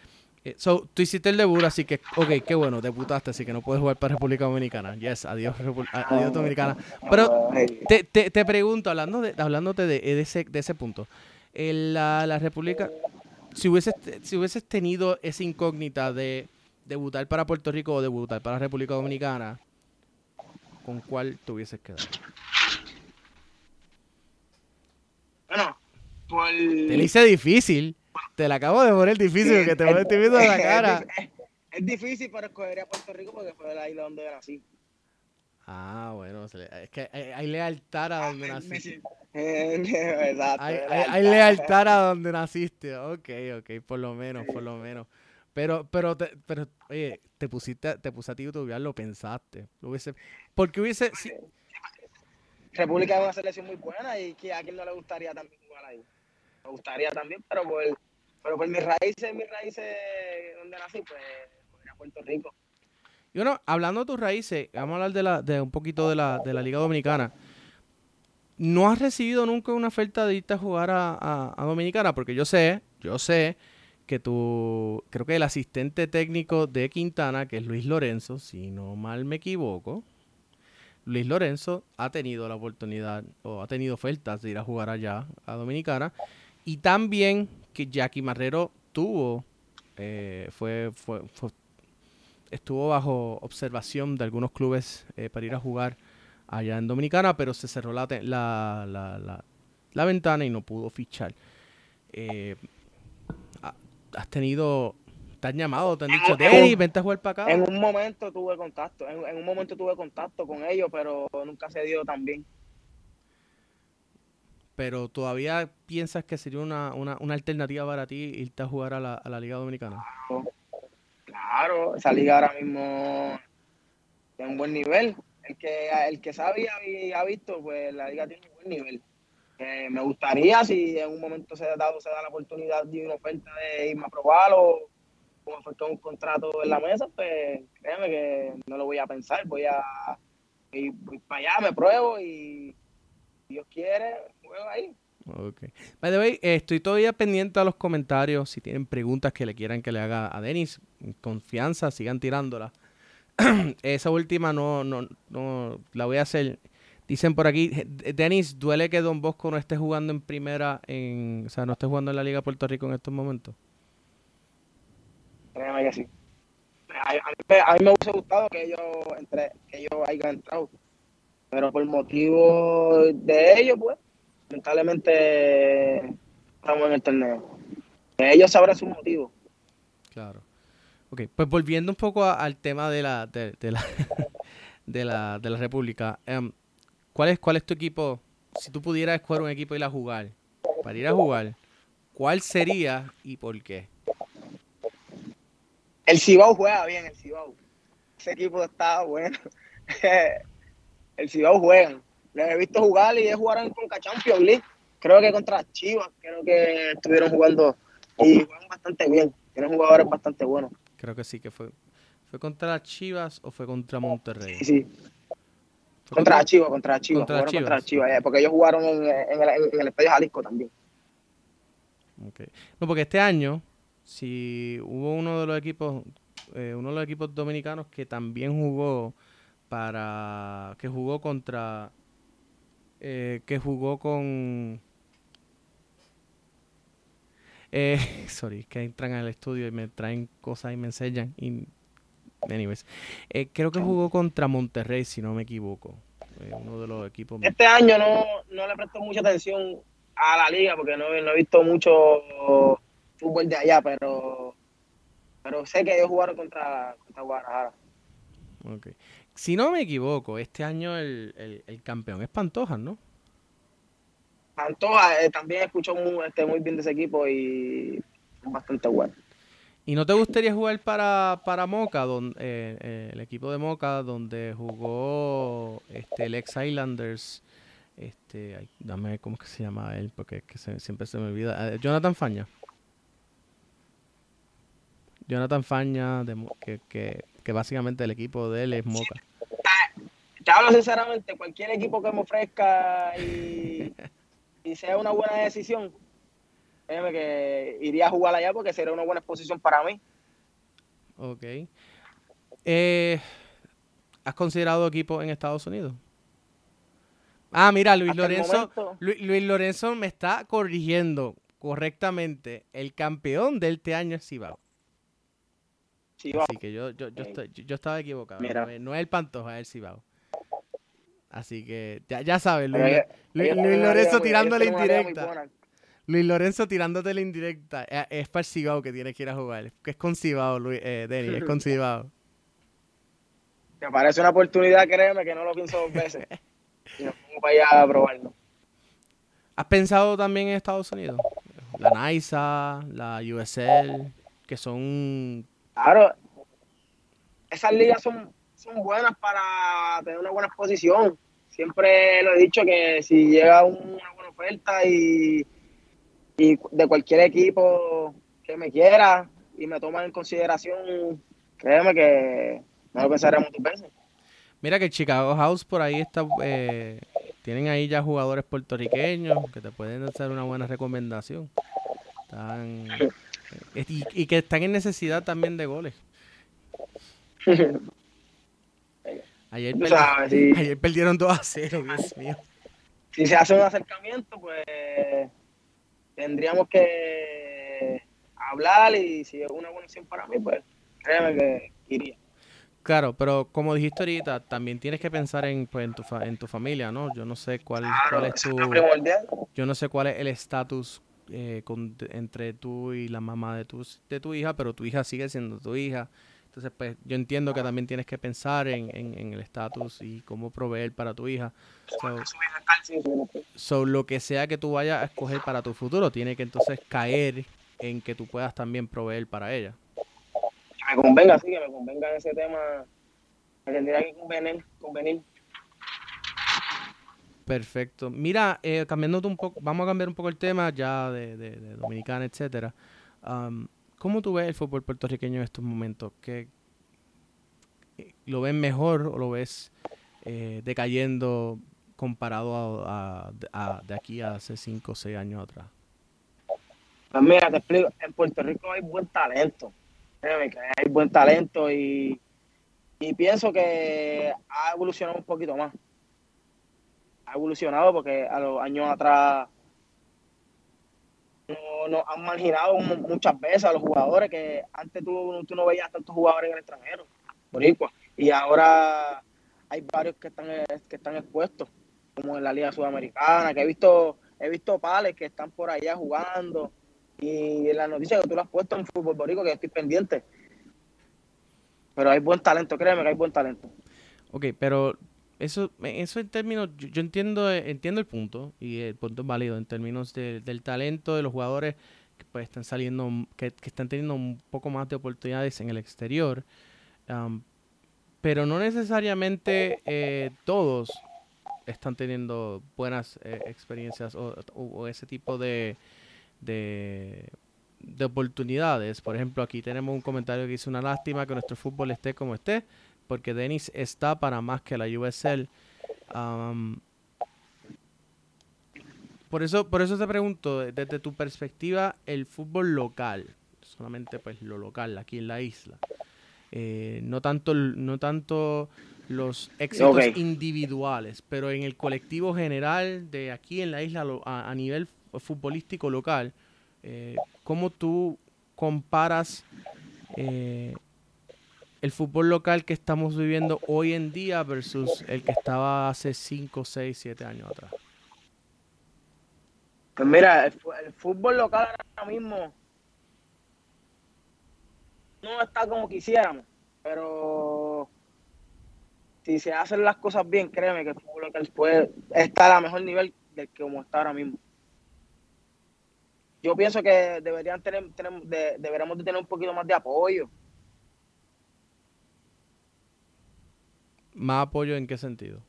So, tú hiciste el debut, así que, ok, qué bueno, debutaste, así que no puedes jugar para República Dominicana. Yes, adiós, adiós Dominicana. Pero te, te, te pregunto, hablando de, hablándote de, de, ese, de ese punto, la, la República, si hubieses, si hubieses tenido esa incógnita de debutar para Puerto Rico o debutar para República Dominicana, ¿con cuál te hubieses quedado?
Bueno, pues...
Te lo hice difícil. Te la acabo de poner difícil porque te voy a viendo la cara.
Es, difícil, pero escogería Puerto Rico porque fue la isla donde nací.
Ah, bueno, es que hay, lealtad a donde naciste.
Exacto.
Hay, lealtad a donde naciste. Ok, ok, por lo menos, por lo menos. Pero, pero, te, pero, oye, te pusiste, te puse a ti lo pensaste. Lo hubiese, porque hubiese.
República es una selección muy buena y que a quien no le gustaría también jugar ahí. Me gustaría también, pero por, pero por mis raíces, mis raíces donde nací, pues, pues a Puerto Rico.
Y bueno, hablando de tus raíces, vamos a hablar de, la, de un poquito de la, de la Liga Dominicana. ¿No has recibido nunca una oferta de irte a jugar a, Dominicana? Porque yo sé, yo sé que tú, creo que el asistente técnico de Quintana, que es Luis Lorenzo, si no mal me equivoco, Luis Lorenzo ha tenido la oportunidad o ha tenido ofertas de ir a jugar allá a Dominicana. Y también que Jackie Marrero tuvo, eh, fue, fue, estuvo bajo observación de algunos clubes eh, para ir a jugar allá en Dominicana, pero se cerró la, la, la, ventana y no pudo fichar. Eh, has tenido te han llamado, te han dicho, Denis, vente a jugar para acá.
En un momento tuve contacto, en, en, un momento tuve contacto con ellos, pero nunca se dio tan bien.
Pero todavía piensas que sería una, una, una alternativa para ti irte a jugar a la, a la Liga Dominicana.
Claro, esa liga ahora mismo tiene un buen nivel. El que, el que sabe y ha visto, pues la liga tiene un buen nivel. Eh, me gustaría, si en un momento se da, dado, se da la oportunidad de una oferta de irme a probarlo, o me un contrato en la mesa, pues créeme que no lo voy a pensar. Voy a ir para allá, me pruebo y Dios quiere, juego ahí.
Ok. By the way, estoy todavía pendiente a los comentarios. Si tienen preguntas que le quieran que le haga a Denis, confianza, sigan tirándola. Esa última no, no, no la voy a hacer. Dicen por aquí, Denis, ¿duele que Don Bosco no esté jugando en primera, en, o sea, no esté jugando en la Liga de Puerto Rico en estos momentos?
Créeme que sí. A, mí, me hubiese gustado que ellos, entre, que ellos hayan entrado, pero por motivo de ellos, pues, lamentablemente estamos en el torneo. Ellos sabrán su motivo.
Claro. Ok, pues volviendo un poco al tema de la, de, la, de la, de la República, em, ¿cuál, es, ¿cuál es tu equipo? Si tú pudieras escoger un equipo y ir a jugar, para ir a jugar, ¿cuál sería y por qué?
El Cibao juega bien, el Cibao. Ese equipo está bueno. el Cibao juega. Lo he visto jugar y es jugar en Conca Champions League. Creo que contra Chivas, creo que estuvieron jugando y juegan bastante bien. Tienen jugadores bastante buenos.
Creo que sí, que fue. ¿Fue contra Chivas o fue contra Monterrey?
Sí, sí. Contra, Chivas, contra Chivas. Contra Chivas. Contra Chivas, eh, porque ellos jugaron en, en, el, en, el, Estadio Jalisco también.
Okay. No, porque este año, si hubo uno de los equipos, eh, uno de los equipos dominicanos que también jugó para, que jugó contra eh, que jugó con... Eh, sorry, que entran al estudio y me traen cosas y me enseñan. Y, anyways, eh, creo que jugó contra Monterrey, si no me equivoco. uno de los equipos.
Este año no, no le presto mucha atención a la liga porque no, no he visto mucho fútbol de allá, pero pero sé que ellos jugaron contra, contra Guadalajara.
Okay si no me equivoco, este año el, campeón es Pantoja, ¿no?
Pantoja, eh, también escuchó muy, este, muy bien de ese equipo y es bastante bueno.
¿Y no te gustaría jugar para, para Moca, donde, eh, eh, el equipo de Moca, donde jugó este, el ex Islanders? Este, dame cómo es que se llama él, porque siempre se me olvida. Jonathan Faña. Jonathan Faña, de, que, que que básicamente el equipo de él es Moca.
Te hablo sinceramente, cualquier equipo que me ofrezca y, sea una buena decisión, déjame que iría a jugar allá porque sería una buena exposición para mí.
Ok. Eh, ¿Has considerado equipo en Estados Unidos? Ah, mira, Luis Lorenzo, Luis, Lorenzo me está corrigiendo correctamente. El campeón de este año es Cibao. Así que yo, yo, yo, estoy, yo, estaba equivocado. No, es el Pantoja, es el Cibao. Así que ya, ya sabes, Luis, Lorenzo tirándole indirecta. Luis Lorenzo tirándote la indirecta. Es, para el Cibao que tienes que ir a jugar. Que es con Cibao, Luis, eh, Denny, es con Cibao.
Me parece una oportunidad, créeme, que no lo pienso dos veces. y nos pongo para allá a probarlo.
¿Has pensado también en Estados Unidos? La NISA, la USL, que son
Claro, esas ligas son, son buenas para tener una buena exposición. Siempre lo he dicho que si llega una buena oferta y, y de cualquier equipo que me quiera y me toma en consideración, créeme que no lo pensaremos dos veces.
Mira que Chicago House por ahí está, eh, tienen ahí ya jugadores puertorriqueños que te pueden hacer una buena recomendación. Están, y, que están en necesidad también de goles. Ayer, perdieron 2 a 0, Dios mío.
Si se hace un acercamiento, pues tendríamos que hablar y si es una buena opción para mí, pues créeme que iría.
Claro, pero como dijiste ahorita, también tienes que pensar en, pues, en, tu, en tu familia, ¿no? Yo no sé cuál, cuál es tu... Yo no sé cuál es el estatus eh, entre tú y la mamá de tu, de tu hija, pero tu hija sigue siendo tu hija. Entonces, pues yo entiendo que también tienes que pensar en, en, el estatus y cómo proveer para tu hija. So, lo que sea que tú vayas a escoger para tu futuro, tiene que entonces caer en que tú puedas también proveer para ella.
Que me convenga, sí, que me convenga ese tema. Me tendría que convenir. convenir.
Perfecto. Mira, eh, cambiándote un poco, vamos a cambiar un poco el tema ya de, de, Dominicana, etcétera. ¿Cómo tú ves el fútbol puertorriqueño en estos momentos? ¿Qué, ¿Lo ves mejor o lo ves eh, decayendo comparado a, de aquí a hace 5 o 6 años atrás?
Pues mira, te explico, en Puerto Rico hay buen talento, hay buen talento y, y pienso que ha evolucionado un poquito más. Ha evolucionado porque a los años atrás nos han marginado muchas veces a los jugadores que antes tú, tú no veías tantos jugadores en el extranjero, y ahora hay varios que están, que están expuestos, como en la Liga Sudamericana, que he visto, he visto pales que están por allá jugando, y en la noticia que tú lo has puesto en fútbol borico, que estoy pendiente. Pero hay buen talento, créeme que hay buen talento.
Ok, pero eso, eso en términos, yo, entiendo, entiendo el punto y el punto es válido en términos del talento de los jugadores que pues están saliendo, que, están teniendo un poco más de oportunidades en el exterior, pero no necesariamente eh, todos están teniendo buenas eh, experiencias o, ese tipo de, de, de oportunidades. Por ejemplo, aquí tenemos un comentario que dice una lástima que nuestro fútbol esté como esté porque Dennis está para más que la USL. por eso, por eso te pregunto, desde tu perspectiva, el fútbol local, solamente pues lo local aquí en la isla, eh, no tanto, no tanto los éxitos individuales, pero en el colectivo general de aquí en la isla a, nivel futbolístico local, eh, ¿cómo tú comparas eh, el fútbol local que estamos viviendo hoy en día versus el que estaba hace 5, 6, 7 años atrás?
Pues mira, el, fútbol local ahora mismo no está como quisiéramos, pero si se hacen las cosas bien, créeme que el fútbol local puede estar a mejor nivel del que como está ahora mismo. Yo pienso que deberían tener, deberíamos de tener un poquito más de apoyo
¿Más apoyo en qué sentido?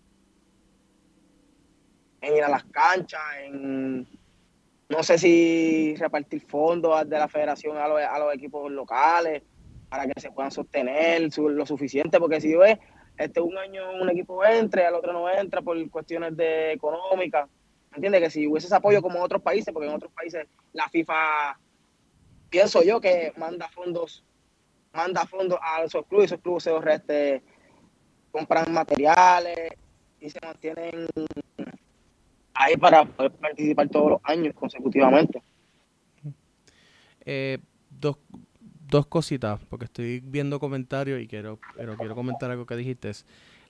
En ir a las canchas, en no sé si repartir fondos de la federación a los, equipos locales para que se puedan sostener lo suficiente, porque si ves, este un año un equipo entra y al otro no entra por cuestiones de económicas. ¿Entiendes? Que si hubiese ese apoyo como en otros países, porque en otros países la FIFA, pienso yo que manda fondos, manda fondos a esos clubes, esos clubes se los reste compran materiales y se mantienen ahí para poder participar todos los años consecutivamente.
Eh, dos, dos cositas, porque estoy viendo comentarios y quiero, pero quiero comentar algo que dijiste.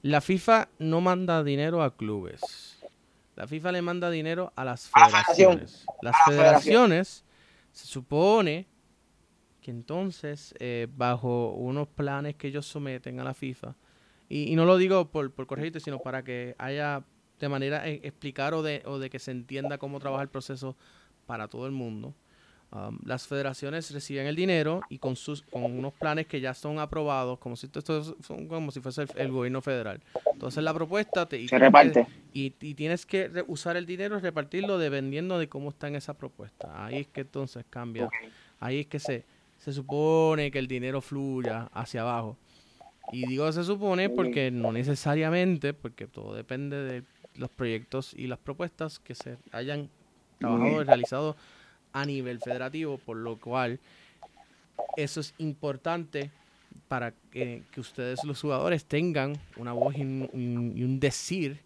La FIFA no manda dinero a clubes. La FIFA le manda dinero a las federaciones. las federaciones se supone que entonces, eh, bajo unos planes que ellos someten a la FIFA, y, no lo digo por, por corregirte, sino para que haya de manera e, explicar o de, o de que se entienda cómo trabaja el proceso para todo el mundo. Um, las federaciones reciben el dinero y con sus con unos planes que ya son aprobados, como si esto, como si fuese el, gobierno federal. Entonces la propuesta te, y,
se reparte.
y, y, tienes que usar el dinero y repartirlo dependiendo de cómo está en esa propuesta. Ahí es que entonces cambia. Ahí es que se, se supone que el dinero fluya hacia abajo. Y digo se supone porque no necesariamente, porque todo depende de los proyectos y las propuestas que se hayan trabajado y realizado a nivel federativo, por lo cual eso es importante para que, ustedes los jugadores tengan una voz y un, decir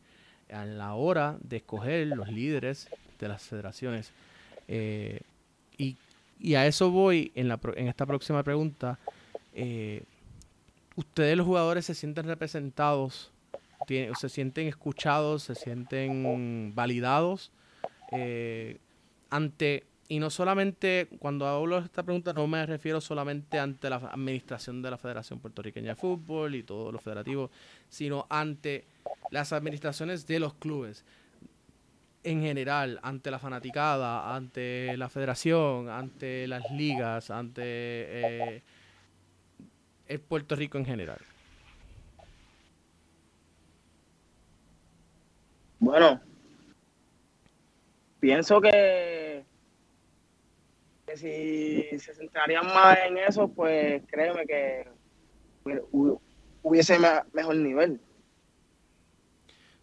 a la hora de escoger los líderes de las federaciones. Eh, y, y, a eso voy en, la, en esta próxima pregunta. Eh, ustedes los jugadores se sienten representados, se sienten escuchados, se sienten validados eh, ante y no solamente, cuando hablo de esta pregunta, no me refiero solamente ante la administración de la Federación Puertorriqueña de Fútbol y todos los federativos, sino ante las administraciones de los clubes. En general, ante la fanaticada, ante la federación, ante las ligas, ante eh, el Puerto Rico en general.
Bueno, pienso que, si se centrarían más en eso, pues créeme que hubiese mejor nivel.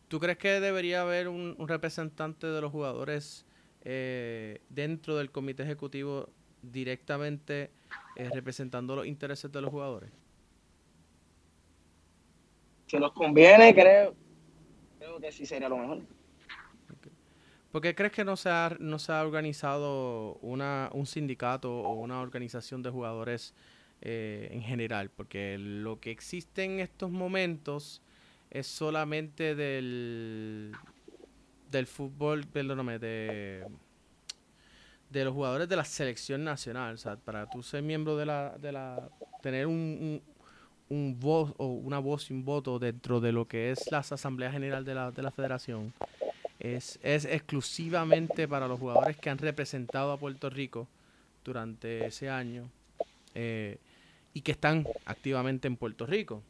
¿Tú crees que debería haber un, representante de los jugadores eh, dentro del comité ejecutivo directamente eh, representando los intereses de los jugadores?
Si nos conviene, creo, creo que sí sería lo mejor.
¿Por qué crees que no se ha, no se ha organizado una, un sindicato o una organización de jugadores eh, en general? Porque lo que existe en estos momentos es solamente del, del fútbol, perdóname, de, de los jugadores de la selección nacional. O sea, para tú ser miembro de la, de la tener un, un, voz o una voz y un voto dentro de lo que es la Asamblea General de la, de la Federación, es, es exclusivamente para los jugadores que han representado a Puerto Rico durante ese año eh, y que están activamente en Puerto Rico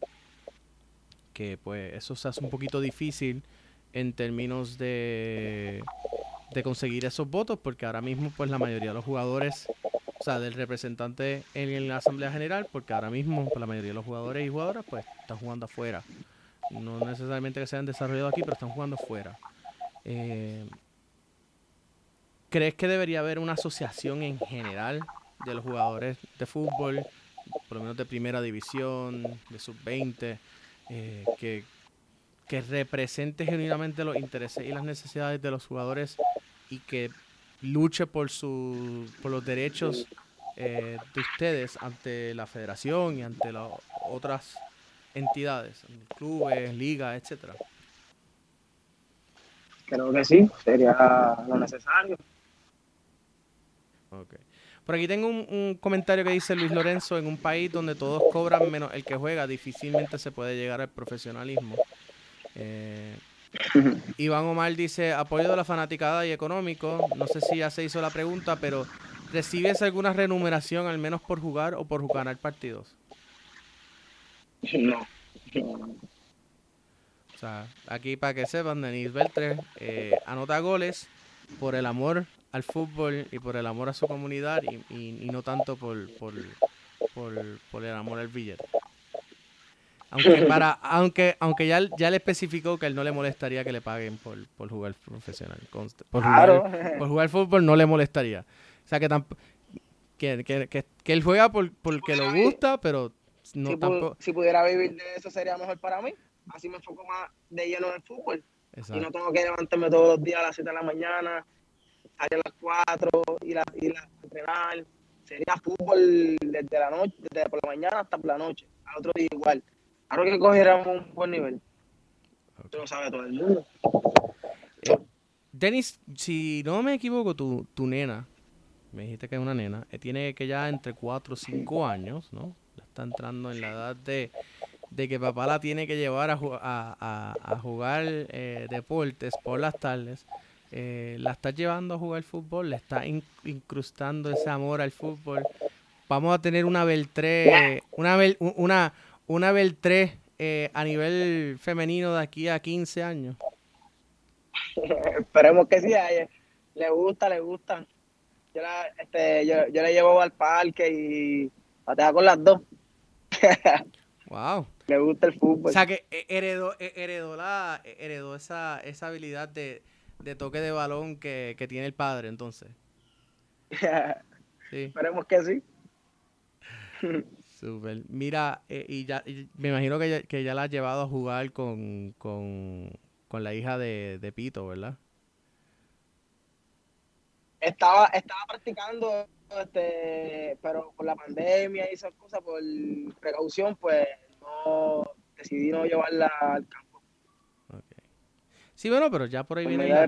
que pues eso se hace un poquito difícil en términos de, de conseguir esos votos, porque ahora mismo pues la mayoría de los jugadores, o sea, del representante en, la Asamblea General, porque ahora mismo pues, la mayoría de los jugadores y jugadoras pues están jugando afuera. No necesariamente que se hayan desarrollado aquí, pero están jugando afuera. Eh, ¿Crees que debería haber una asociación en general de los jugadores de fútbol, por lo menos de primera división, de sub-20, eh, que, represente genuinamente los intereses y las necesidades de los jugadores y que luche por, su, por los derechos eh, de ustedes ante la federación y ante las otras entidades, clubes, ligas, etcétera.
Creo que sí, sería lo necesario.
Okay. Por aquí tengo un, comentario que dice Luis Lorenzo, en un país donde todos cobran menos el que juega, difícilmente se puede llegar al profesionalismo. Eh, Iván Omar dice, apoyo de la fanaticada y económico. No sé si ya se hizo la pregunta, pero ¿recibes alguna remuneración al menos por jugar o por ganar partidos?
No.
O sea, aquí para que sepan, Denis Beltre eh, anota goles por el amor al fútbol y por el amor a su comunidad y, no tanto por, por, por, el amor al billete. Aunque para, aunque, aunque ya, ya le especificó que él no le molestaría que le paguen por, por jugar profesional. Por, jugar, por jugar fútbol no le molestaría. O sea que que, que, que, él juega por, porque lo gusta, pero no
si,
tampoco.
Si pudiera vivir de eso sería mejor para mí. Así me enfoco más de lleno en el fútbol. Y no tengo que levantarme todos los días a las 7 de la mañana, salir a las 4 y la, y la entrenar. Sería fútbol desde la noche, desde por la mañana hasta por la noche. Al otro día igual. Claro que cogiéramos un buen nivel. Eso lo sabe todo el mundo.
Eh, Denis, si no me equivoco, tu, tu nena, me dijiste que es una nena, eh, tiene que ya entre 4 o 5 años, ¿no? Está entrando en la edad de, de que papá la tiene que llevar a, jugar eh, deportes por las tardes. La está llevando a jugar fútbol, le está incrustando ese amor al fútbol. Vamos a tener una Beltré, una, una, una Beltré eh, a nivel femenino de aquí a 15 años.
Esperemos que sí, le gusta, le gusta. Yo la, este, yo, yo le llevo al parque y patea con las dos.
wow.
Le gusta el fútbol.
O sea que heredó, heredó, la, heredó esa, esa habilidad de, de toque de balón que, tiene el padre, entonces.
sí. Esperemos que sí.
Super. Mira, eh, y ya me imagino que ya, que ya la has llevado a jugar con, con, con la hija de, de, Pito, ¿verdad?
Estaba, estaba practicando, este, pero por la pandemia y esas cosas, por precaución, pues no decidí no llevarla al campo.
Sí, bueno, pero ya por ahí viene. ya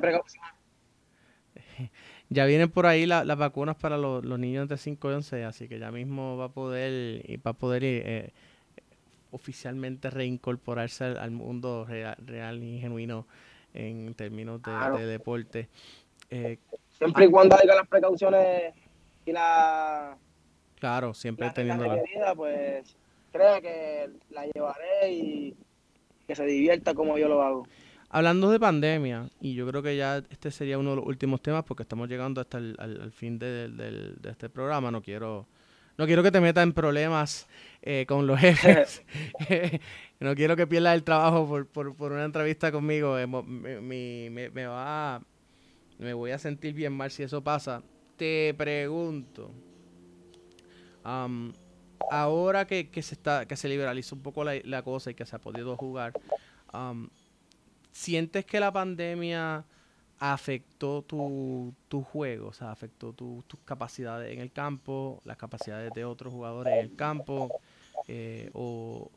vienen por ahí las vacunas para los, niños entre 5 y 11, así que ya mismo va a poder, va a poder eh, oficialmente reincorporarse al, mundo real, y genuino en términos de, deporte.
Eh, siempre y cuando haya las precauciones y la...
Claro, siempre teniendo la...
pues creo que la llevaré y que se divierta como yo lo hago.
Hablando de pandemia, y yo creo que ya este sería uno de los últimos temas porque estamos llegando hasta el al, fin de, de, este programa, no quiero no quiero que te metas en problemas eh, con los jefes. no quiero que pierdas el trabajo por, por, por una entrevista conmigo. Eh, me, me, va, me voy a sentir bien mal si eso pasa. Te pregunto, ahora que, que, se está, que se liberalizó un poco la, la, cosa y que se ha podido jugar, ¿sientes que la pandemia afectó tu, tu juego, o sea, afectó tus capacidades en el campo, las capacidades de otros jugadores en el campo, eh, o,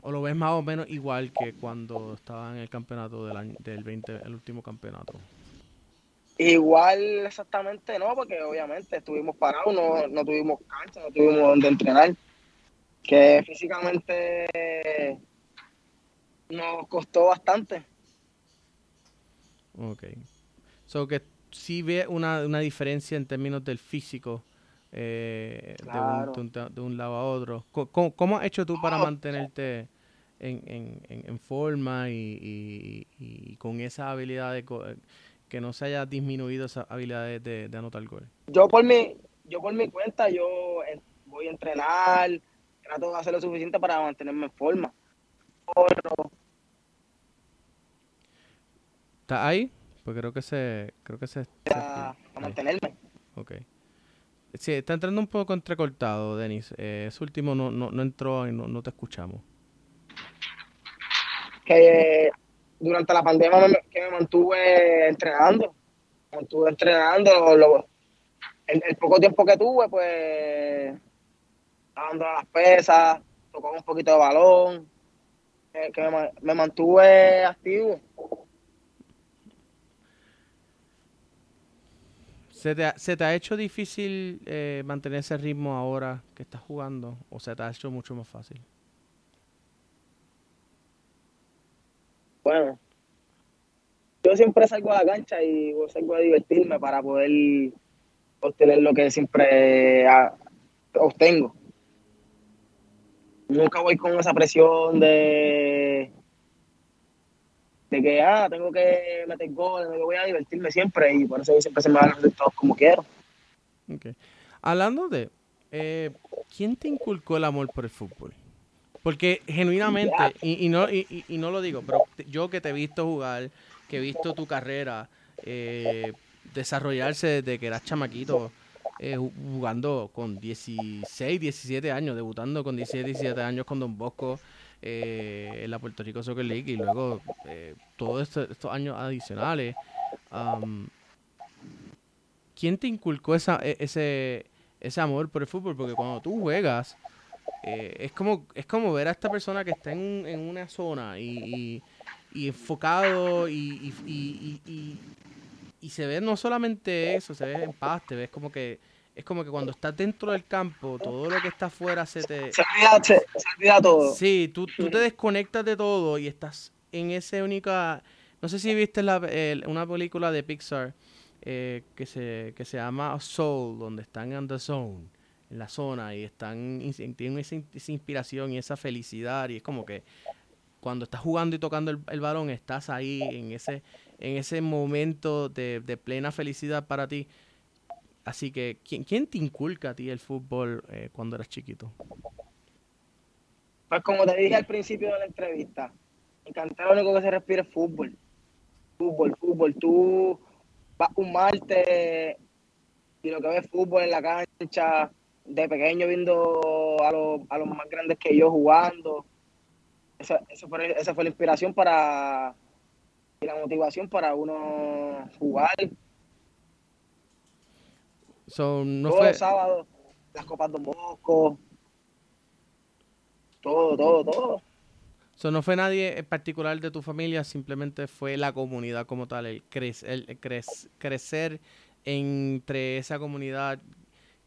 o, lo ves más o menos igual que cuando estaba en el campeonato del, año, del 20, el último campeonato.
Igual exactamente no, porque obviamente estuvimos parados, no, no tuvimos cancha, no tuvimos donde entrenar, que físicamente nos costó bastante
Ok. So que sí ve una, una diferencia en términos del físico eh, de, un, lado a otro. ¿Cómo, cómo has hecho tú para mantenerte en, en, en, forma y, y, con esa habilidad de que no se haya disminuido esa habilidad de, de, anotar gol?
Yo por mi, yo por mi cuenta, yo voy a entrenar, trato de hacer lo suficiente para mantenerme en forma.
¿Está ahí? Pues creo que se... Creo que se...
Para, mantenerme.
Ok. Sí, está entrando un poco entrecortado, Denis. Eh, ese último no, no, no entró y no, no te escuchamos.
Que durante la pandemia me, que me mantuve entrenando. Me mantuve entrenando. el, poco tiempo que tuve, pues... Dando las pesas, tocó un poquito de balón. Que me, me mantuve activo
¿Se te, ha hecho difícil eh, mantener ese ritmo ahora que estás jugando o se te ha hecho mucho más fácil?
Bueno, yo siempre salgo a la cancha y salgo a divertirme para poder obtener lo que siempre ah, obtengo. Nunca voy con esa presión de de que, ah, tengo que meter goles, me voy a divertirme siempre y por eso siempre se me van los resultados como quiero.
Okay. Hablando de, eh, ¿quién te inculcó el amor por el fútbol? Porque genuinamente, y, no, y, no lo digo, pero yo que te he visto jugar, que he visto tu carrera eh, desarrollarse desde que eras chamaquito, eh, jugando con 16, 17 años, debutando con 16, 17 años con Don Bosco, eh, en la Puerto Rico Soccer League y luego eh, todos estos, años adicionales. ¿Quién te inculcó esa, e, ese, ese amor por el fútbol? Porque cuando tú juegas, es, como, es como ver a esta persona que está en, en una zona y, y, enfocado y, y, se ve no solamente eso, se ve en paz, te ves como que es como que cuando estás dentro del campo, todo lo que está afuera se te...
Se olvida, se, olvida todo.
Sí, tú, tú, te desconectas de todo y estás en esa única... No sé si viste la, una película de Pixar eh, que, se, que se llama Soul, donde están en The Zone, en la zona, y están tienen esa, inspiración y esa felicidad, y es como que cuando estás jugando y tocando el, el balón, estás ahí en ese, en ese momento de, de plena felicidad para ti Así que, ¿quién, quién te inculca a ti el fútbol eh, cuando eras chiquito?
Pues como te dije al principio de la entrevista, en Cantera lo único que se respira es fútbol. Fútbol, fútbol. Tú vas un martes y lo que ves fútbol en la cancha, de pequeño viendo a los, a los más grandes que yo jugando. Esa, fue, esa fue la inspiración para y la motivación para uno jugar
So, no fue...
sábado, las copas de Bosco, todo, todo, todo.
So, no fue nadie en particular de tu familia, simplemente fue la comunidad como tal, el, el crecer entre esa comunidad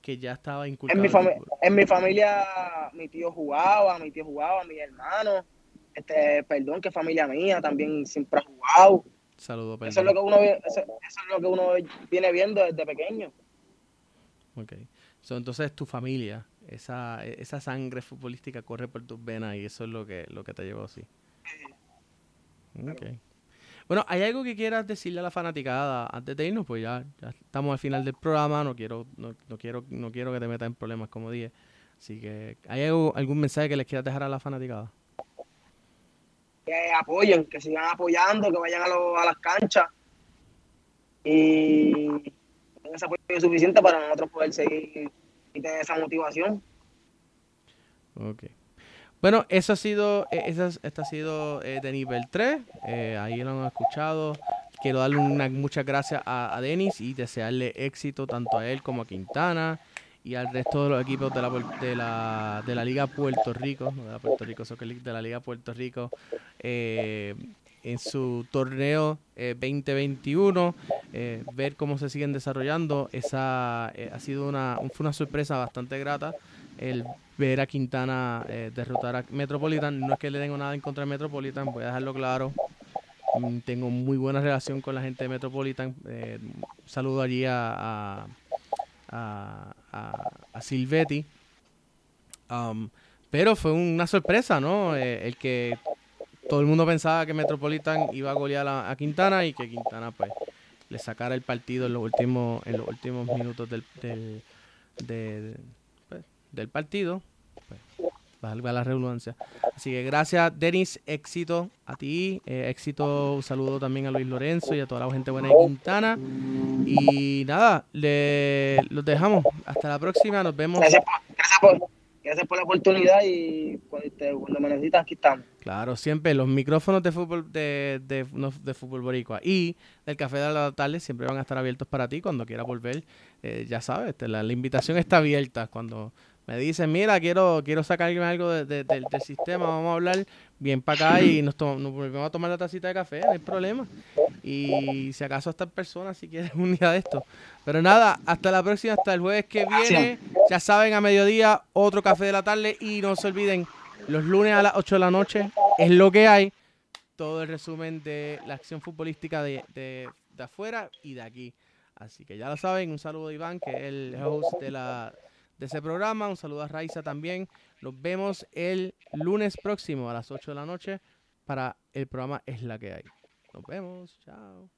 que ya estaba inculcada?
En mi, en mi familia, mi tío jugaba, mi tío jugaba, mi hermano, este, perdón, que familia mía también siempre ha jugado.
Saludos, perdón.
Eso es lo que uno, eso, es lo que uno viene viendo desde pequeño.
Ok. entonces tu familia, esa, esa sangre futbolística corre por tus venas y eso es lo que, lo que te llevó así. Okay. Bueno, ¿hay algo que quieras decirle a la fanaticada antes de irnos? Pues ya, ya estamos al final del programa, no quiero, no, quiero, no quiero que te metas en problemas, como dije. Así que, ¿hay algún mensaje que les quieras dejar a la fanaticada?
Que apoyen, que sigan apoyando, que vayan a, a las canchas y ese apoyo suficiente para nosotros poder seguir y tener esa motivación.
Ok. Bueno, eso ha sido, eh, esa, ha sido eh, de nivel 3. Eh, ahí lo han escuchado. Quiero darle una, muchas gracias a, Denis y desearle éxito tanto a él como a Quintana y al resto de los equipos de la, de la, de la Liga Puerto Rico, de la Puerto Rico de la Liga Puerto Rico, en su torneo 2021. ver cómo se siguen desarrollando. Esa ha sido una, fue una sorpresa bastante grata el ver a Quintana eh, derrotar a Metropolitan. No es que le tengo nada en contra de Metropolitan, voy a dejarlo claro. Mm, tengo muy buena relación con la gente de Metropolitan. Eh, saludo allí a, a, Silvetti. Um, pero fue una sorpresa, ¿no? Eh, el que todo el mundo pensaba que Metropolitan iba a golear a, Quintana y que Quintana pues le sacara el partido en los últimos en los últimos minutos del, del, del partido. Pues, valga la redundancia. Así que gracias, Denis. Éxito a ti. Eh, éxito, un saludo también a Luis Lorenzo y a toda la gente buena de Quintana. Y nada, le, los dejamos. Hasta la próxima. Nos vemos.
Gracias por, gracias por, la oportunidad y cuando, me necesitas, aquí estamos.
Claro, siempre los micrófonos de fútbol de, de, de, fútbol boricua y del café de la tarde siempre van a estar abiertos para ti cuando quieras volver. Eh, ya sabes, la, la invitación está abierta cuando me dicen, mira, quiero quiero sacarme algo del sistema, vamos a hablar bien para acá y nos, volvemos a tomar la tacita de café, no hay problema. Y si acaso estas personas, si quieren un día de esto. Pero nada, hasta la próxima, hasta el jueves que viene. Ya saben, a mediodía, otro café de la tarde. Y no se olviden, los lunes a las 8 de la noche es lo que hay. Todo el resumen de la acción futbolística de, de, de afuera y de aquí. Así que ya lo saben, un saludo a Iván, que es el host de la de ese programa. Un saludo a Raiza también. Nos vemos el lunes próximo a las 8 de la noche para el programa Es la que hay. Nos vemos. Chao.